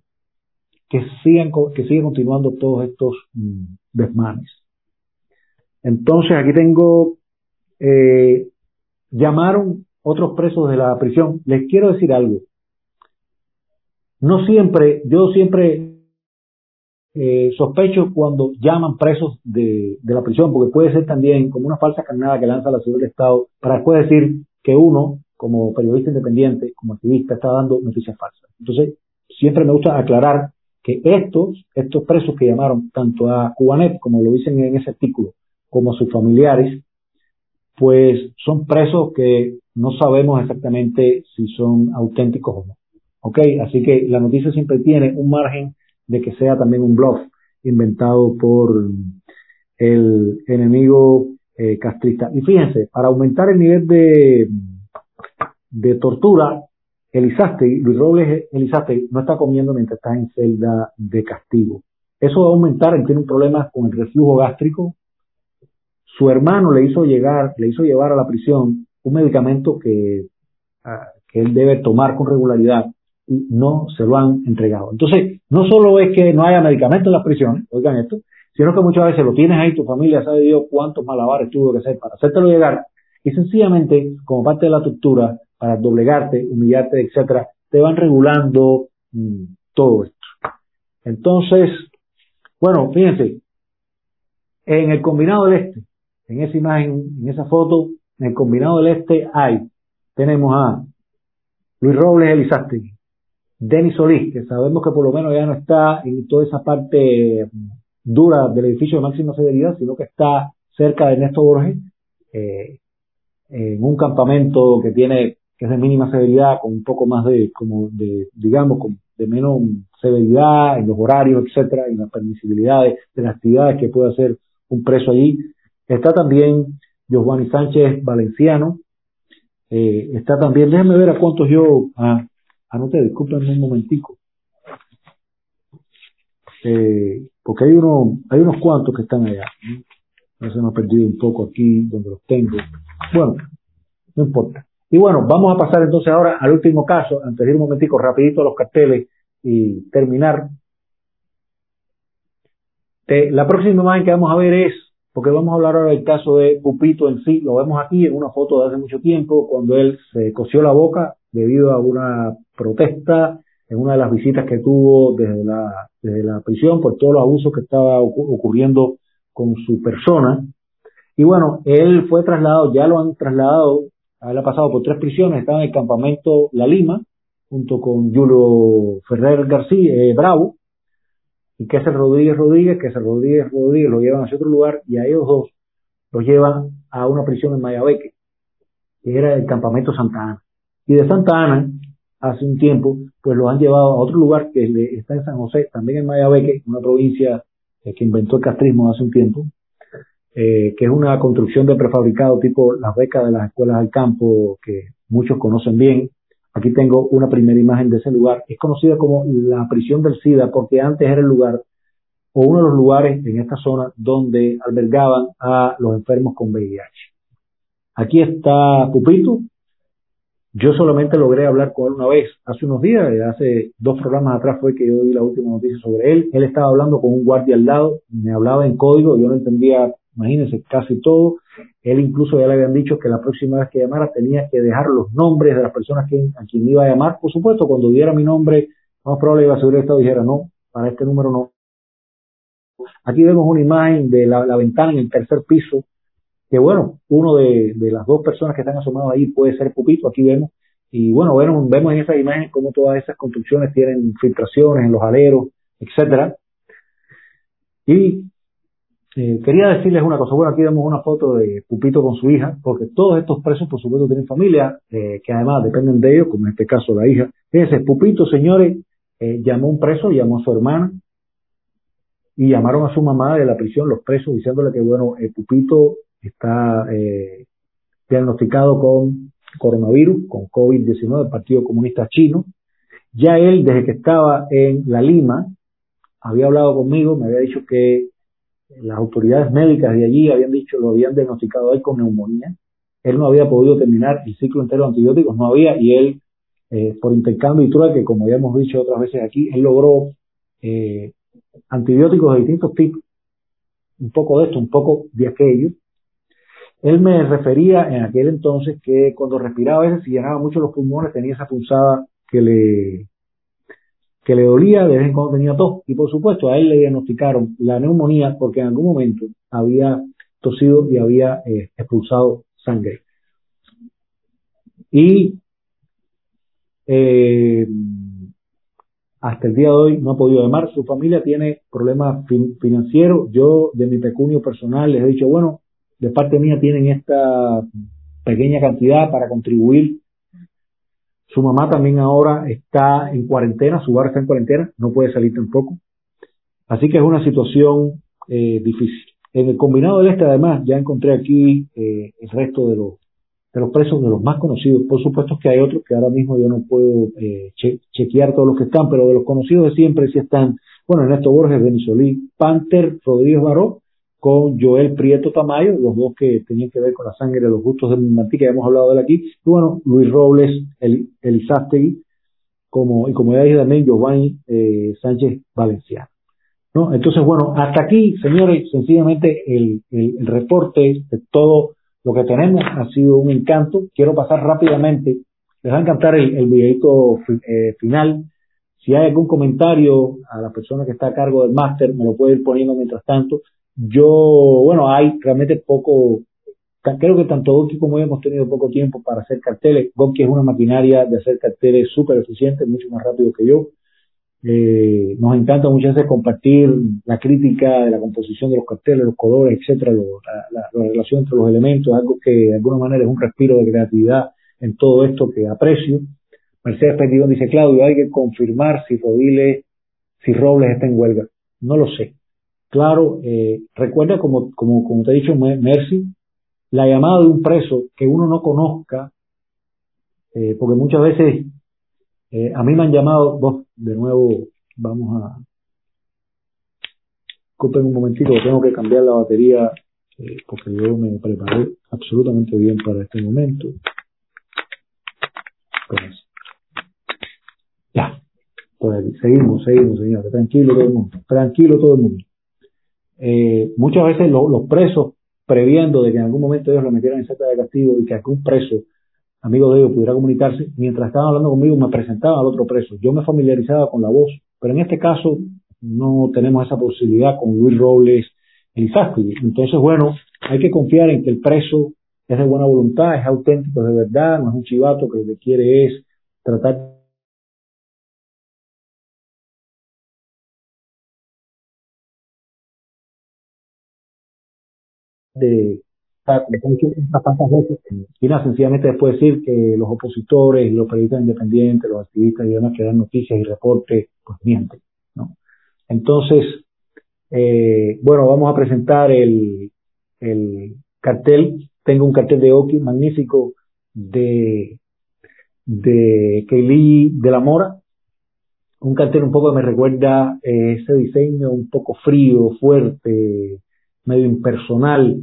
que sigan, que sigan continuando todos estos mm, desmanes. Entonces aquí tengo, eh, llamaron otros presos de la prisión. Les quiero decir algo. No siempre, yo siempre eh, sospecho cuando llaman presos de, la prisión, porque puede ser también como una falsa carnada que lanza la ciudad del Estado para después decir que uno, como periodista independiente, como activista, está dando noticias falsas. Entonces, siempre me gusta aclarar que estos, estos presos que llamaron tanto a Cubanet, como lo dicen en ese artículo, como a sus familiares, pues son presos que no sabemos exactamente si son auténticos o no. ¿Ok? Así que la noticia siempre tiene un margen de que sea también un bluff inventado por el enemigo eh, castrista. Y fíjense, para aumentar el nivel de, de tortura, Elizasti, Luis Robles Elizasti no está comiendo mientras está en celda de castigo. Eso va a aumentar, él tiene un problema con el reflujo gástrico. Su hermano le hizo llegar, le hizo llevar a la prisión un medicamento que, ah, que él debe tomar con regularidad y no se lo han entregado. Entonces, no solo es que no haya medicamento en las prisiones, oigan esto, sino que muchas veces lo tienes ahí, tu familia sabe Dios cuántos malabares tuvo que hacer para hacértelo llegar y sencillamente, como parte de la estructura, para doblegarte, humillarte, etcétera, te van regulando mm, todo esto. Entonces, bueno, fíjense, en el combinado del este, en esa imagen, en esa foto, en el combinado del este hay, tenemos a Luis Robles Elizástegui, Denis Solís, que sabemos que por lo menos ya no está en toda esa parte dura del edificio de máxima severidad, sino que está cerca de Ernesto Borges, eh, en un campamento que tiene, que es de mínima severidad, con un poco más de, como de, digamos, con, de menos severidad en los horarios, etcétera, en las permisibilidades de las actividades que puede hacer un preso allí. Está también Giovanni Sánchez Valenciano. Eh, está también, déjenme ver a cuántos yo anoté, disculpenme un momentico. Eh, porque hay uno, hay unos cuantos que están allá. ¿no? se me ha perdido un poco aquí donde los tengo. Bueno, no importa. Y bueno, vamos a pasar entonces ahora al último caso, antes de ir un momentico rapidito a los carteles y terminar. Eh, la próxima imagen que vamos a ver es porque vamos a hablar ahora del caso de Pupito en sí. Lo vemos aquí en una foto de hace mucho tiempo, cuando él se cosió la boca debido a una protesta en una de las visitas que tuvo desde la, desde la prisión por todos los abusos que estaba ocurriendo con su persona. Y bueno, él fue trasladado, ya lo han trasladado, él ha pasado por tres prisiones, estaba en el campamento La Lima, junto con Julio Ferrer García, eh, Bravo, y que el Rodríguez Rodríguez, que el Rodríguez Rodríguez lo llevan a otro lugar y a ellos dos los llevan a una prisión en Mayabeque, que era el campamento Santa Ana. Y de Santa Ana, hace un tiempo, pues los han llevado a otro lugar que está en San José, también en Mayabeque, una provincia eh, que inventó el castrismo hace un tiempo, eh, que es una construcción de prefabricado tipo las becas de las escuelas al campo que muchos conocen bien, Aquí tengo una primera imagen de ese lugar. Es conocida como la prisión del SIDA porque antes era el lugar o uno de los lugares en esta zona donde albergaban a los enfermos con VIH. Aquí está Pupito. Yo solamente logré hablar con él una vez, hace unos días, hace dos programas atrás fue que yo di la última noticia sobre él. Él estaba hablando con un guardia al lado, me hablaba en código, yo no entendía imagínense, casi todo. Él incluso ya le habían dicho que la próxima vez que llamara tenía que dejar los nombres de las personas que, a quien iba a llamar. Por supuesto, cuando diera mi nombre, más probable iba a subir esto y dijera, no, para este número no. Aquí vemos una imagen de la, ventana en el tercer piso, que bueno, uno de, las dos personas que están asomados ahí puede ser Pupito, aquí vemos. Y bueno, vemos en esa imagen cómo todas esas construcciones tienen filtraciones en los aleros, etcétera. Y eh, quería decirles una cosa. Bueno, aquí vemos una foto de Pupito con su hija, porque todos estos presos, por supuesto, tienen familia, eh, que además dependen de ellos, como en este caso la hija. Fíjense, Pupito, señores, eh, llamó a un preso, llamó a su hermana, y llamaron a su mamá de la prisión, los presos, diciéndole que, bueno, Pupito está diagnosticado con coronavirus, con COVID-19, el Partido Comunista Chino. Ya él, desde que estaba en La Lima, había hablado conmigo, me había dicho que las autoridades médicas de allí habían dicho, lo habían diagnosticado a él con neumonía. Él no había podido terminar el ciclo entero de antibióticos, no había, y él, eh, por intercambio y que como ya hemos dicho otras veces aquí, él logró eh, antibióticos de distintos tipos, un poco de esto, un poco de aquello. Él me refería en aquel entonces que cuando respiraba a veces y llenaba mucho los pulmones tenía esa pulsada que le que le dolía, de vez en cuando tenía tos. Y por supuesto, a él le diagnosticaron la neumonía porque en algún momento había tosido y había eh, expulsado sangre. Y eh, hasta el día de hoy no ha podido llamar. Su familia tiene problemas financieros. Yo, de mi pecunio personal, les he dicho, bueno, de parte mía tienen esta pequeña cantidad para contribuir su mamá también ahora está en cuarentena, su bar está en cuarentena, no puede salir tampoco. Así que es una situación eh, difícil. En el combinado del este, además, ya encontré aquí eh, el resto de los, de los presos, de los más conocidos. Por supuesto que hay otros que ahora mismo yo no puedo eh, chequear todos los que están, pero de los conocidos de siempre sí están, bueno, Ernesto Borges, Denis Solí, Panther, Rodríguez Baró con Joel Prieto Tamayo, los dos que tenían que ver con la sangre de los gustos de Martí, que hemos hablado de él aquí, y bueno, Luis Robles, el, Elizástegui, como, y como ya dije también, Giovanni eh, Sánchez Valenciano. ¿no? Entonces, bueno, hasta aquí, señores, sencillamente el, el, reporte de todo lo que tenemos ha sido un encanto. Quiero pasar rápidamente, les va a encantar el, el videito eh, final. Si hay algún comentario a la persona que está a cargo del máster, me lo puede ir poniendo mientras tanto. Yo, bueno, hay realmente poco, creo que tanto Gonki como yo hemos tenido poco tiempo para hacer carteles. Gonki es una maquinaria de hacer carteles súper eficiente, mucho más rápido que yo. Eh, nos encanta muchas veces compartir la crítica de la composición de los carteles, los colores, etcétera, la, relación entre los elementos, algo que de alguna manera es un respiro de creatividad en todo esto que aprecio. Mercedes Perdigón dice, Claudio, hay que confirmar si Rodile, si Robles está en huelga. No lo sé. Claro, eh, recuerda, como, como, como te he dicho, Mercy, la llamada de un preso que uno no conozca, eh, porque muchas veces eh, a mí me han llamado, vos, de nuevo, vamos a... Disculpen un momentito, tengo que cambiar la batería eh, porque yo me preparé absolutamente bien para este momento. Ya, por ahí. Seguimos, seguimos, señores. Tranquilo todo el mundo. Tranquilo todo el mundo. Eh, muchas veces los presos, previendo de que en algún momento ellos lo metieran en celda de castigo y que algún preso, amigo de ellos, pudiera comunicarse, mientras estaban hablando conmigo me presentaban al otro preso. Yo me familiarizaba con la voz, pero en este caso no tenemos esa posibilidad con Luis Robles, Elizástegui. Entonces, bueno, hay que confiar en que el preso es de buena voluntad, es auténtico de verdad, no es un chivato que lo que quiere es tratar de China sencillamente después decir que los opositores y los periodistas independientes, los activistas y demás que dan noticias y reportes, pues mienten. ¿no? Entonces, eh, bueno, vamos a presentar el, el cartel. Tengo un cartel de Oki magnífico de, de Kelly de la Mora. Un cartel un poco que me recuerda eh, ese diseño un poco frío, fuerte, medio impersonal,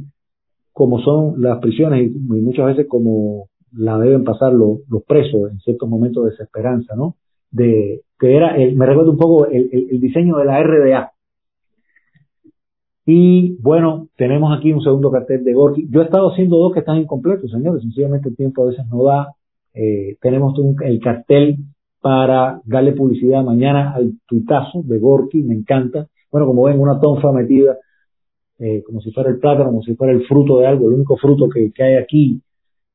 como son las prisiones y, muchas veces como la deben pasar los, presos en ciertos momentos de desesperanza, ¿no? De, que era, el, me recuerda un poco el, el, diseño de la RDA. Y bueno, tenemos aquí un segundo cartel de Gorky. Yo he estado haciendo dos que están incompletos, señores. Sencillamente el tiempo a veces no da. Eh, tenemos un, el cartel para darle publicidad mañana al tuitazo de Gorky, me encanta. Bueno, como ven, una tonfa metida eh, como si fuera el plátano, como si fuera el fruto de algo, el único fruto que, hay aquí,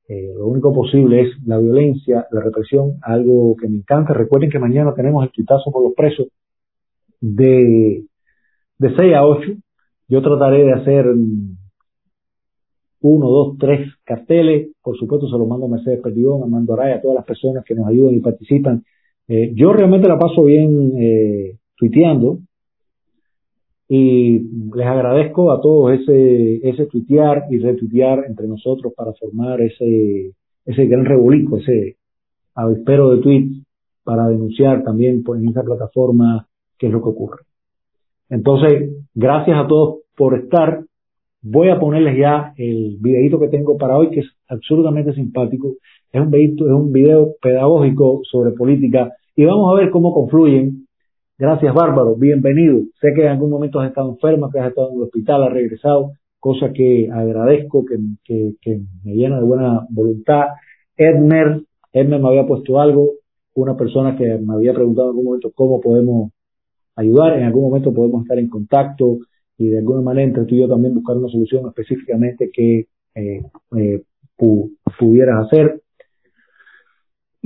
eh, lo único posible es la violencia, la represión, algo que me encanta. Recuerden que mañana tenemos el quitazo por los presos de, de 6 a 8. Yo trataré de hacer uno, dos, tres carteles. Por supuesto, se los mando a Mercedes Perdigón, a Mando Araya, a todas las personas que nos ayudan y participan. Eh, yo realmente la paso bien eh, tuiteando y les agradezco a todos ese, ese tuitear y retuitear entre nosotros para formar ese, ese gran rebolico, ese avispero de tweets para denunciar también en esa plataforma qué es lo que ocurre. Entonces, gracias a todos por estar. Voy a ponerles ya el videito que tengo para hoy, que es absolutamente simpático. Es un videito, es un video pedagógico sobre política y vamos a ver cómo confluyen Gracias, Bárbaro. Bienvenido. Sé que en algún momento has estado enferma, que has estado en el hospital, has regresado, cosa que agradezco, que, me llena de buena voluntad. Edmer, Edmer me había puesto algo, una persona que me había preguntado en algún momento cómo podemos ayudar, en algún momento podemos estar en contacto y de alguna manera entre tú y yo también buscar una solución específicamente que eh, eh, pudieras hacer.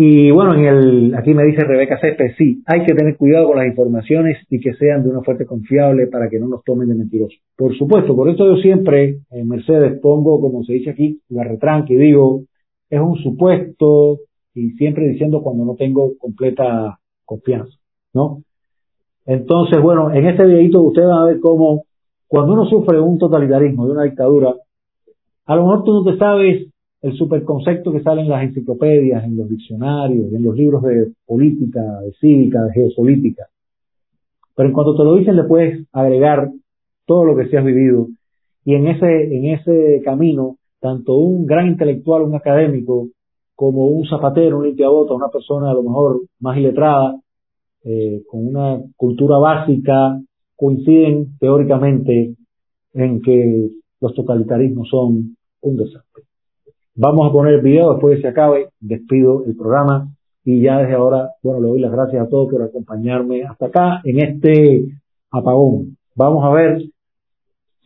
Y bueno, en el, aquí me dice Rebeca Céspedes, sí, hay que tener cuidado con las informaciones y que sean de una fuente confiable para que no nos tomen de mentirosos. Por supuesto, por eso yo siempre, en Mercedes, pongo, como se dice aquí, la retranque digo, es un supuesto y siempre diciendo cuando no tengo completa confianza, ¿no? Entonces, bueno, en este videito ustedes van a ver cómo cuando uno sufre un totalitarismo, de una dictadura, a lo mejor tú no te sabes el superconcepto que sale en las enciclopedias, en los diccionarios, en los libros de política, de cívica, de geopolítica. Pero en cuanto te lo dicen, le puedes agregar todo lo que se has vivido. Y en ese, en ese camino, tanto un gran intelectual, un académico, como un zapatero, un limpiabotas, una persona a lo mejor más iletrada, eh, con una cultura básica, coinciden teóricamente en que los totalitarismos son un desastre. Vamos a poner el video después de que se acabe. Despido el programa y ya desde ahora, bueno, le doy las gracias a todos por acompañarme hasta acá en este apagón. Vamos a ver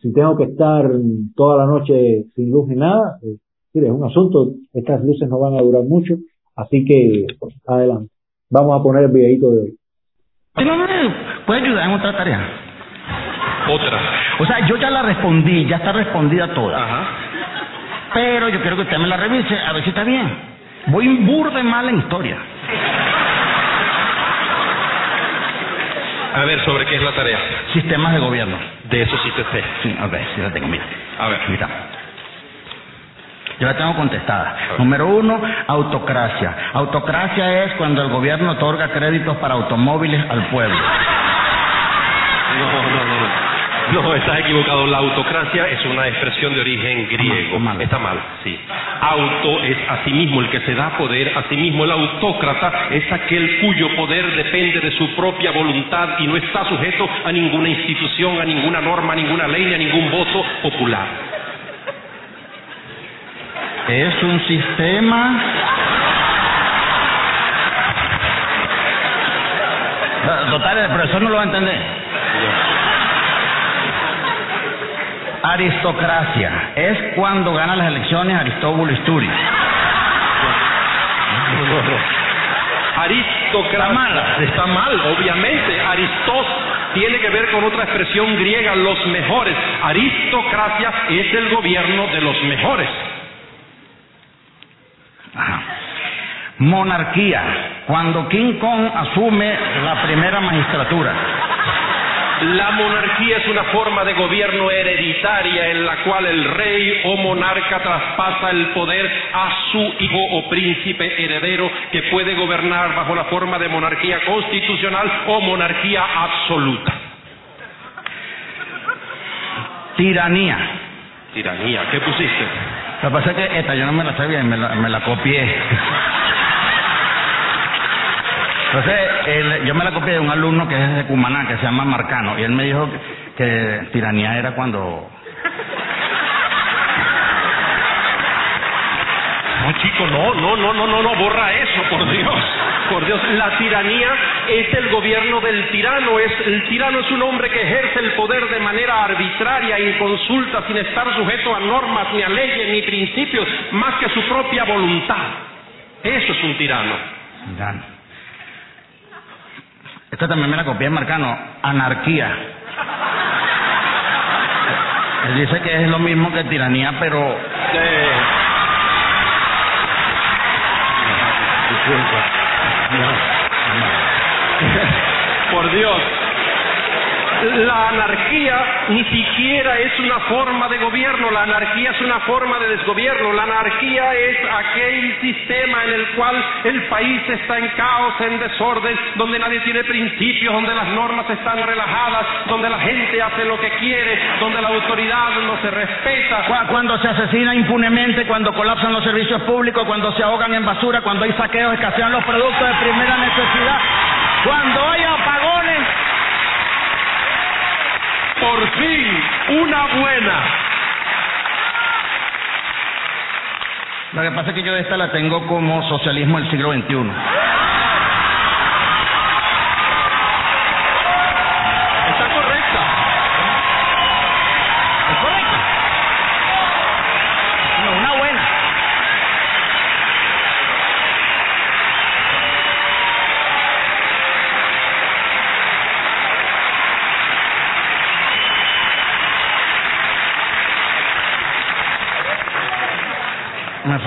si tengo que estar toda la noche sin luz ni nada. Eh, es un asunto, estas luces no van a durar mucho, así que pues, adelante. Vamos a poner el videito de hoy. ¿Puede ayudar en otra tarea? Otra. O sea, yo ya la respondí, ya está respondida toda. Ajá. Pero yo quiero que usted me la revise, a ver si está bien. Voy un burde mal en historia. A ver, ¿sobre qué es la tarea? Sistemas de gobierno. De eso sí te sé. Sí, a ver, sí la tengo, mira. A ver. Mira. Yo la tengo contestada. Número uno, autocracia. Autocracia es cuando el gobierno otorga créditos para automóviles al pueblo. No, estás equivocado. La autocracia es una expresión de origen griego. mal. Está mal, sí. Auto es a sí mismo el que se da poder, a sí mismo el autócrata es aquel cuyo poder depende de su propia voluntad y no está sujeto a ninguna institución, a ninguna norma, a ninguna ley, ni a ningún voto popular. Es un sistema. Total, el profesor no lo va a entender. Aristocracia es cuando gana las elecciones Aristóbulo Isturi. Aristocracia. Está mal. Está mal, obviamente. Aristos tiene que ver con otra expresión griega, los mejores. Aristocracia es el gobierno de los mejores. Ajá. Monarquía, cuando King Kong asume la primera magistratura. La monarquía es una forma de gobierno hereditaria en la cual el rey o monarca traspasa el poder a su hijo o príncipe heredero que puede gobernar bajo la forma de monarquía constitucional o monarquía absoluta. Tiranía. Tiranía, ¿qué pusiste? Lo que pasa es que esta yo no me la sabía me la, me la copié. Entonces, el- yo me la copié de un alumno que es de Cumaná, que se llama Marcano, y él me dijo que, que tiranía era cuando... No, chico, no, no, no, no, no, no, borra eso, por Dios. Por Dios, la tiranía es el gobierno del tirano, es el tirano es un hombre que ejerce el poder de manera arbitraria, inconsulta, sin estar sujeto a normas, ni a leyes, ni principios, más que a su propia voluntad. Eso es un tirano. Ya. Esta también me la copié de Marcano, anarquía. Él dice que es lo mismo que tiranía, pero... Eh, Por Dios. La anarquía ni siquiera es una forma de gobierno, la anarquía es una forma de desgobierno, la anarquía es aquel sistema en el cual el país está en caos, en desorden, donde nadie tiene principios, donde las normas están relajadas, donde la gente hace lo que quiere, donde la autoridad no se respeta. Cu- Cuando se asesina impunemente, cuando colapsan los servicios públicos, cuando se ahogan en basura, cuando hay saqueos, escasean los productos de primera necesidad, cuando hay apagones. Por fin, una buena. Lo que pasa es que yo esta la tengo como socialismo del siglo XXI.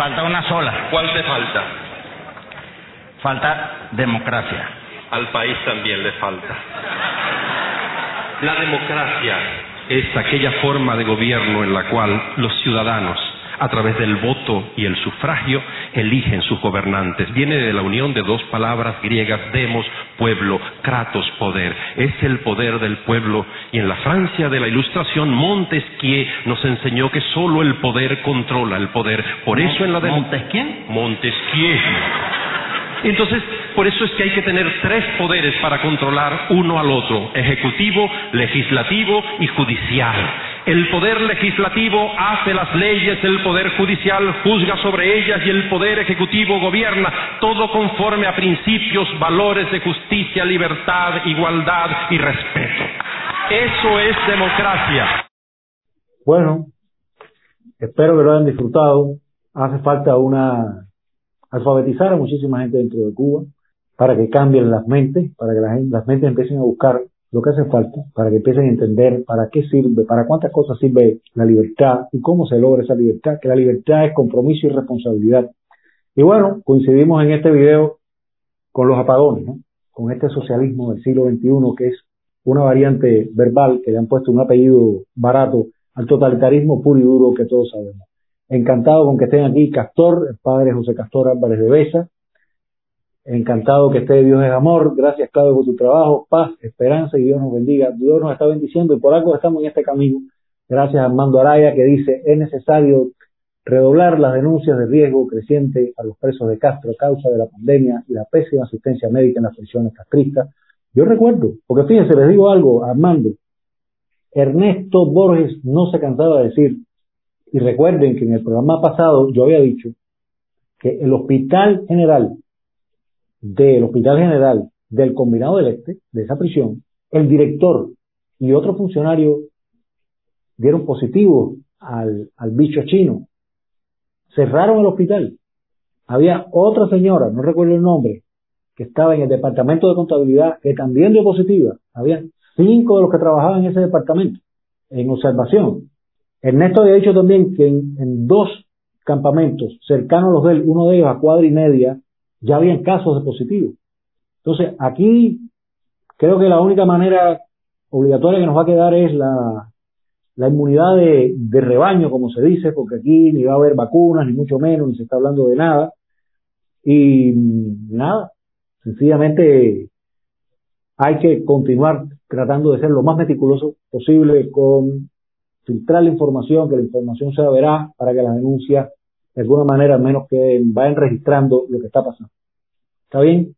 Falta una sola. ¿Cuál te falta? Falta democracia. Al país también le falta. La democracia es aquella forma de gobierno en la cual los ciudadanos, a través del voto y el sufragio, eligen sus gobernantes. Viene de la unión de dos palabras griegas, demos, pueblo, kratos, poder. Es el poder del pueblo. Y en la Francia de la Ilustración, Montesquieu nos enseñó que solo el poder controla el poder. Por eso en la democracia... ¿Montes quién? Montesquieu. Entonces, por eso es que hay que tener tres poderes para controlar uno al otro, ejecutivo, legislativo y judicial. El poder legislativo hace las leyes, el poder judicial juzga sobre ellas y el poder ejecutivo gobierna, todo conforme a principios, valores de justicia, libertad, igualdad y respeto. Eso es democracia. Bueno, espero que lo hayan disfrutado. Hace falta una alfabetizar a muchísima gente dentro de Cuba para que cambien las mentes, para que la gente- las mentes empiecen a buscar lo que hace falta, para que empiecen a entender para qué sirve, para cuántas cosas sirve la libertad y cómo se logra esa libertad, que la libertad es compromiso y responsabilidad. Y bueno, coincidimos en este video con los apagones, con este socialismo del siglo XXI que es una variante verbal que le han puesto un apellido barato al totalitarismo puro y duro que todos sabemos. Encantado con que estén aquí Castor, el padre José Castor Álvarez de Besa, Encantado que esté Dios es amor. Gracias, Claudio, por tu trabajo. Paz, esperanza y Dios nos bendiga. Dios nos está bendiciendo y por algo estamos en este camino. Gracias a Armando Araya que dice, es necesario redoblar las denuncias de riesgo creciente a los presos de Castro a causa de la pandemia y la pésima asistencia médica en las prisiones castristas. Yo recuerdo, porque fíjense, les digo algo, Armando, Ernesto Borges no se cansaba de decir, y recuerden que en el programa pasado yo había dicho que el Hospital General del Hospital General del Combinado del Este, de esa prisión, el director y otro funcionario dieron positivo al, al bicho chino. Cerraron el hospital. Había otra señora, no recuerdo el nombre, que estaba en el departamento de contabilidad, que también dio positiva. Había cinco de los que trabajaban en ese departamento, en observación. Ernesto había dicho también que en, dos campamentos cercanos a los de él, uno de ellos a cuadra y media, ya habían casos de positivos. Entonces, aquí creo que la única manera obligatoria que nos va a quedar es la, la inmunidad de, rebaño, como se dice, porque aquí ni va a haber vacunas, ni mucho menos, ni se está hablando de nada. Y nada, sencillamente hay que continuar tratando de ser lo más meticuloso posible con filtrar la información, que la información sea veraz para que las denuncias de alguna manera, al menos que vayan registrando lo que está pasando. ¿Está bien?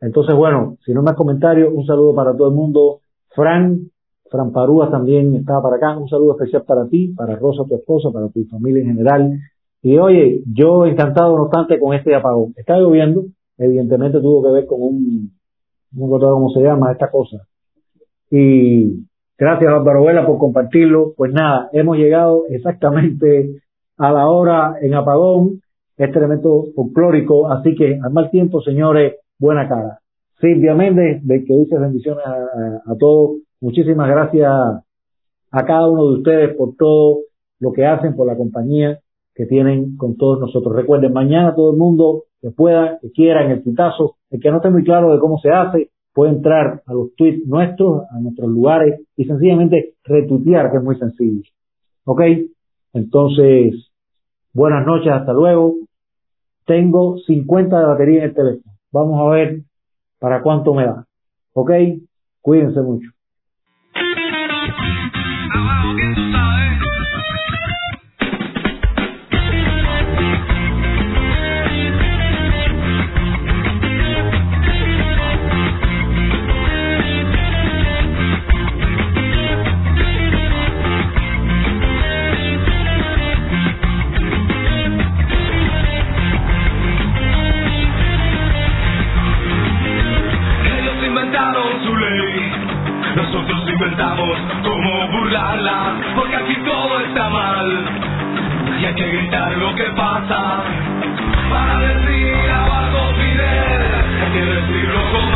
Entonces, bueno, si no más comentarios, un saludo para todo el mundo. Fran, Fran Parúa también estaba para acá. Un saludo especial para ti, para Rosa, tu esposa, para tu familia en general. Y oye, yo encantado, no obstante, con este apagón. Está lloviendo, evidentemente tuvo que ver con un, no recuerdo cómo se llama esta cosa. Y gracias Álvaro Vela por compartirlo. Pues nada, hemos llegado exactamente a la hora en apagón, este elemento folclórico, así que al mal tiempo, señores, buena cara. Silvia Méndez, de que dice bendiciones a, a, todos, muchísimas gracias a cada uno de ustedes por todo lo que hacen, por la compañía que tienen con todos nosotros. Recuerden, mañana todo el mundo que pueda, que quiera, en el pitazo, el que no esté muy claro de cómo se hace, puede entrar a los tweets nuestros, a nuestros lugares y sencillamente retuitear, que es muy sencillo. ¿Ok? Entonces, buenas noches, hasta luego. Tengo 50 de batería en el teléfono. Vamos a ver para cuánto me da. ¿Ok? Cuídense mucho. hay que gritar lo que pasa. Para decir abajo Fidel, hay que decirlo con.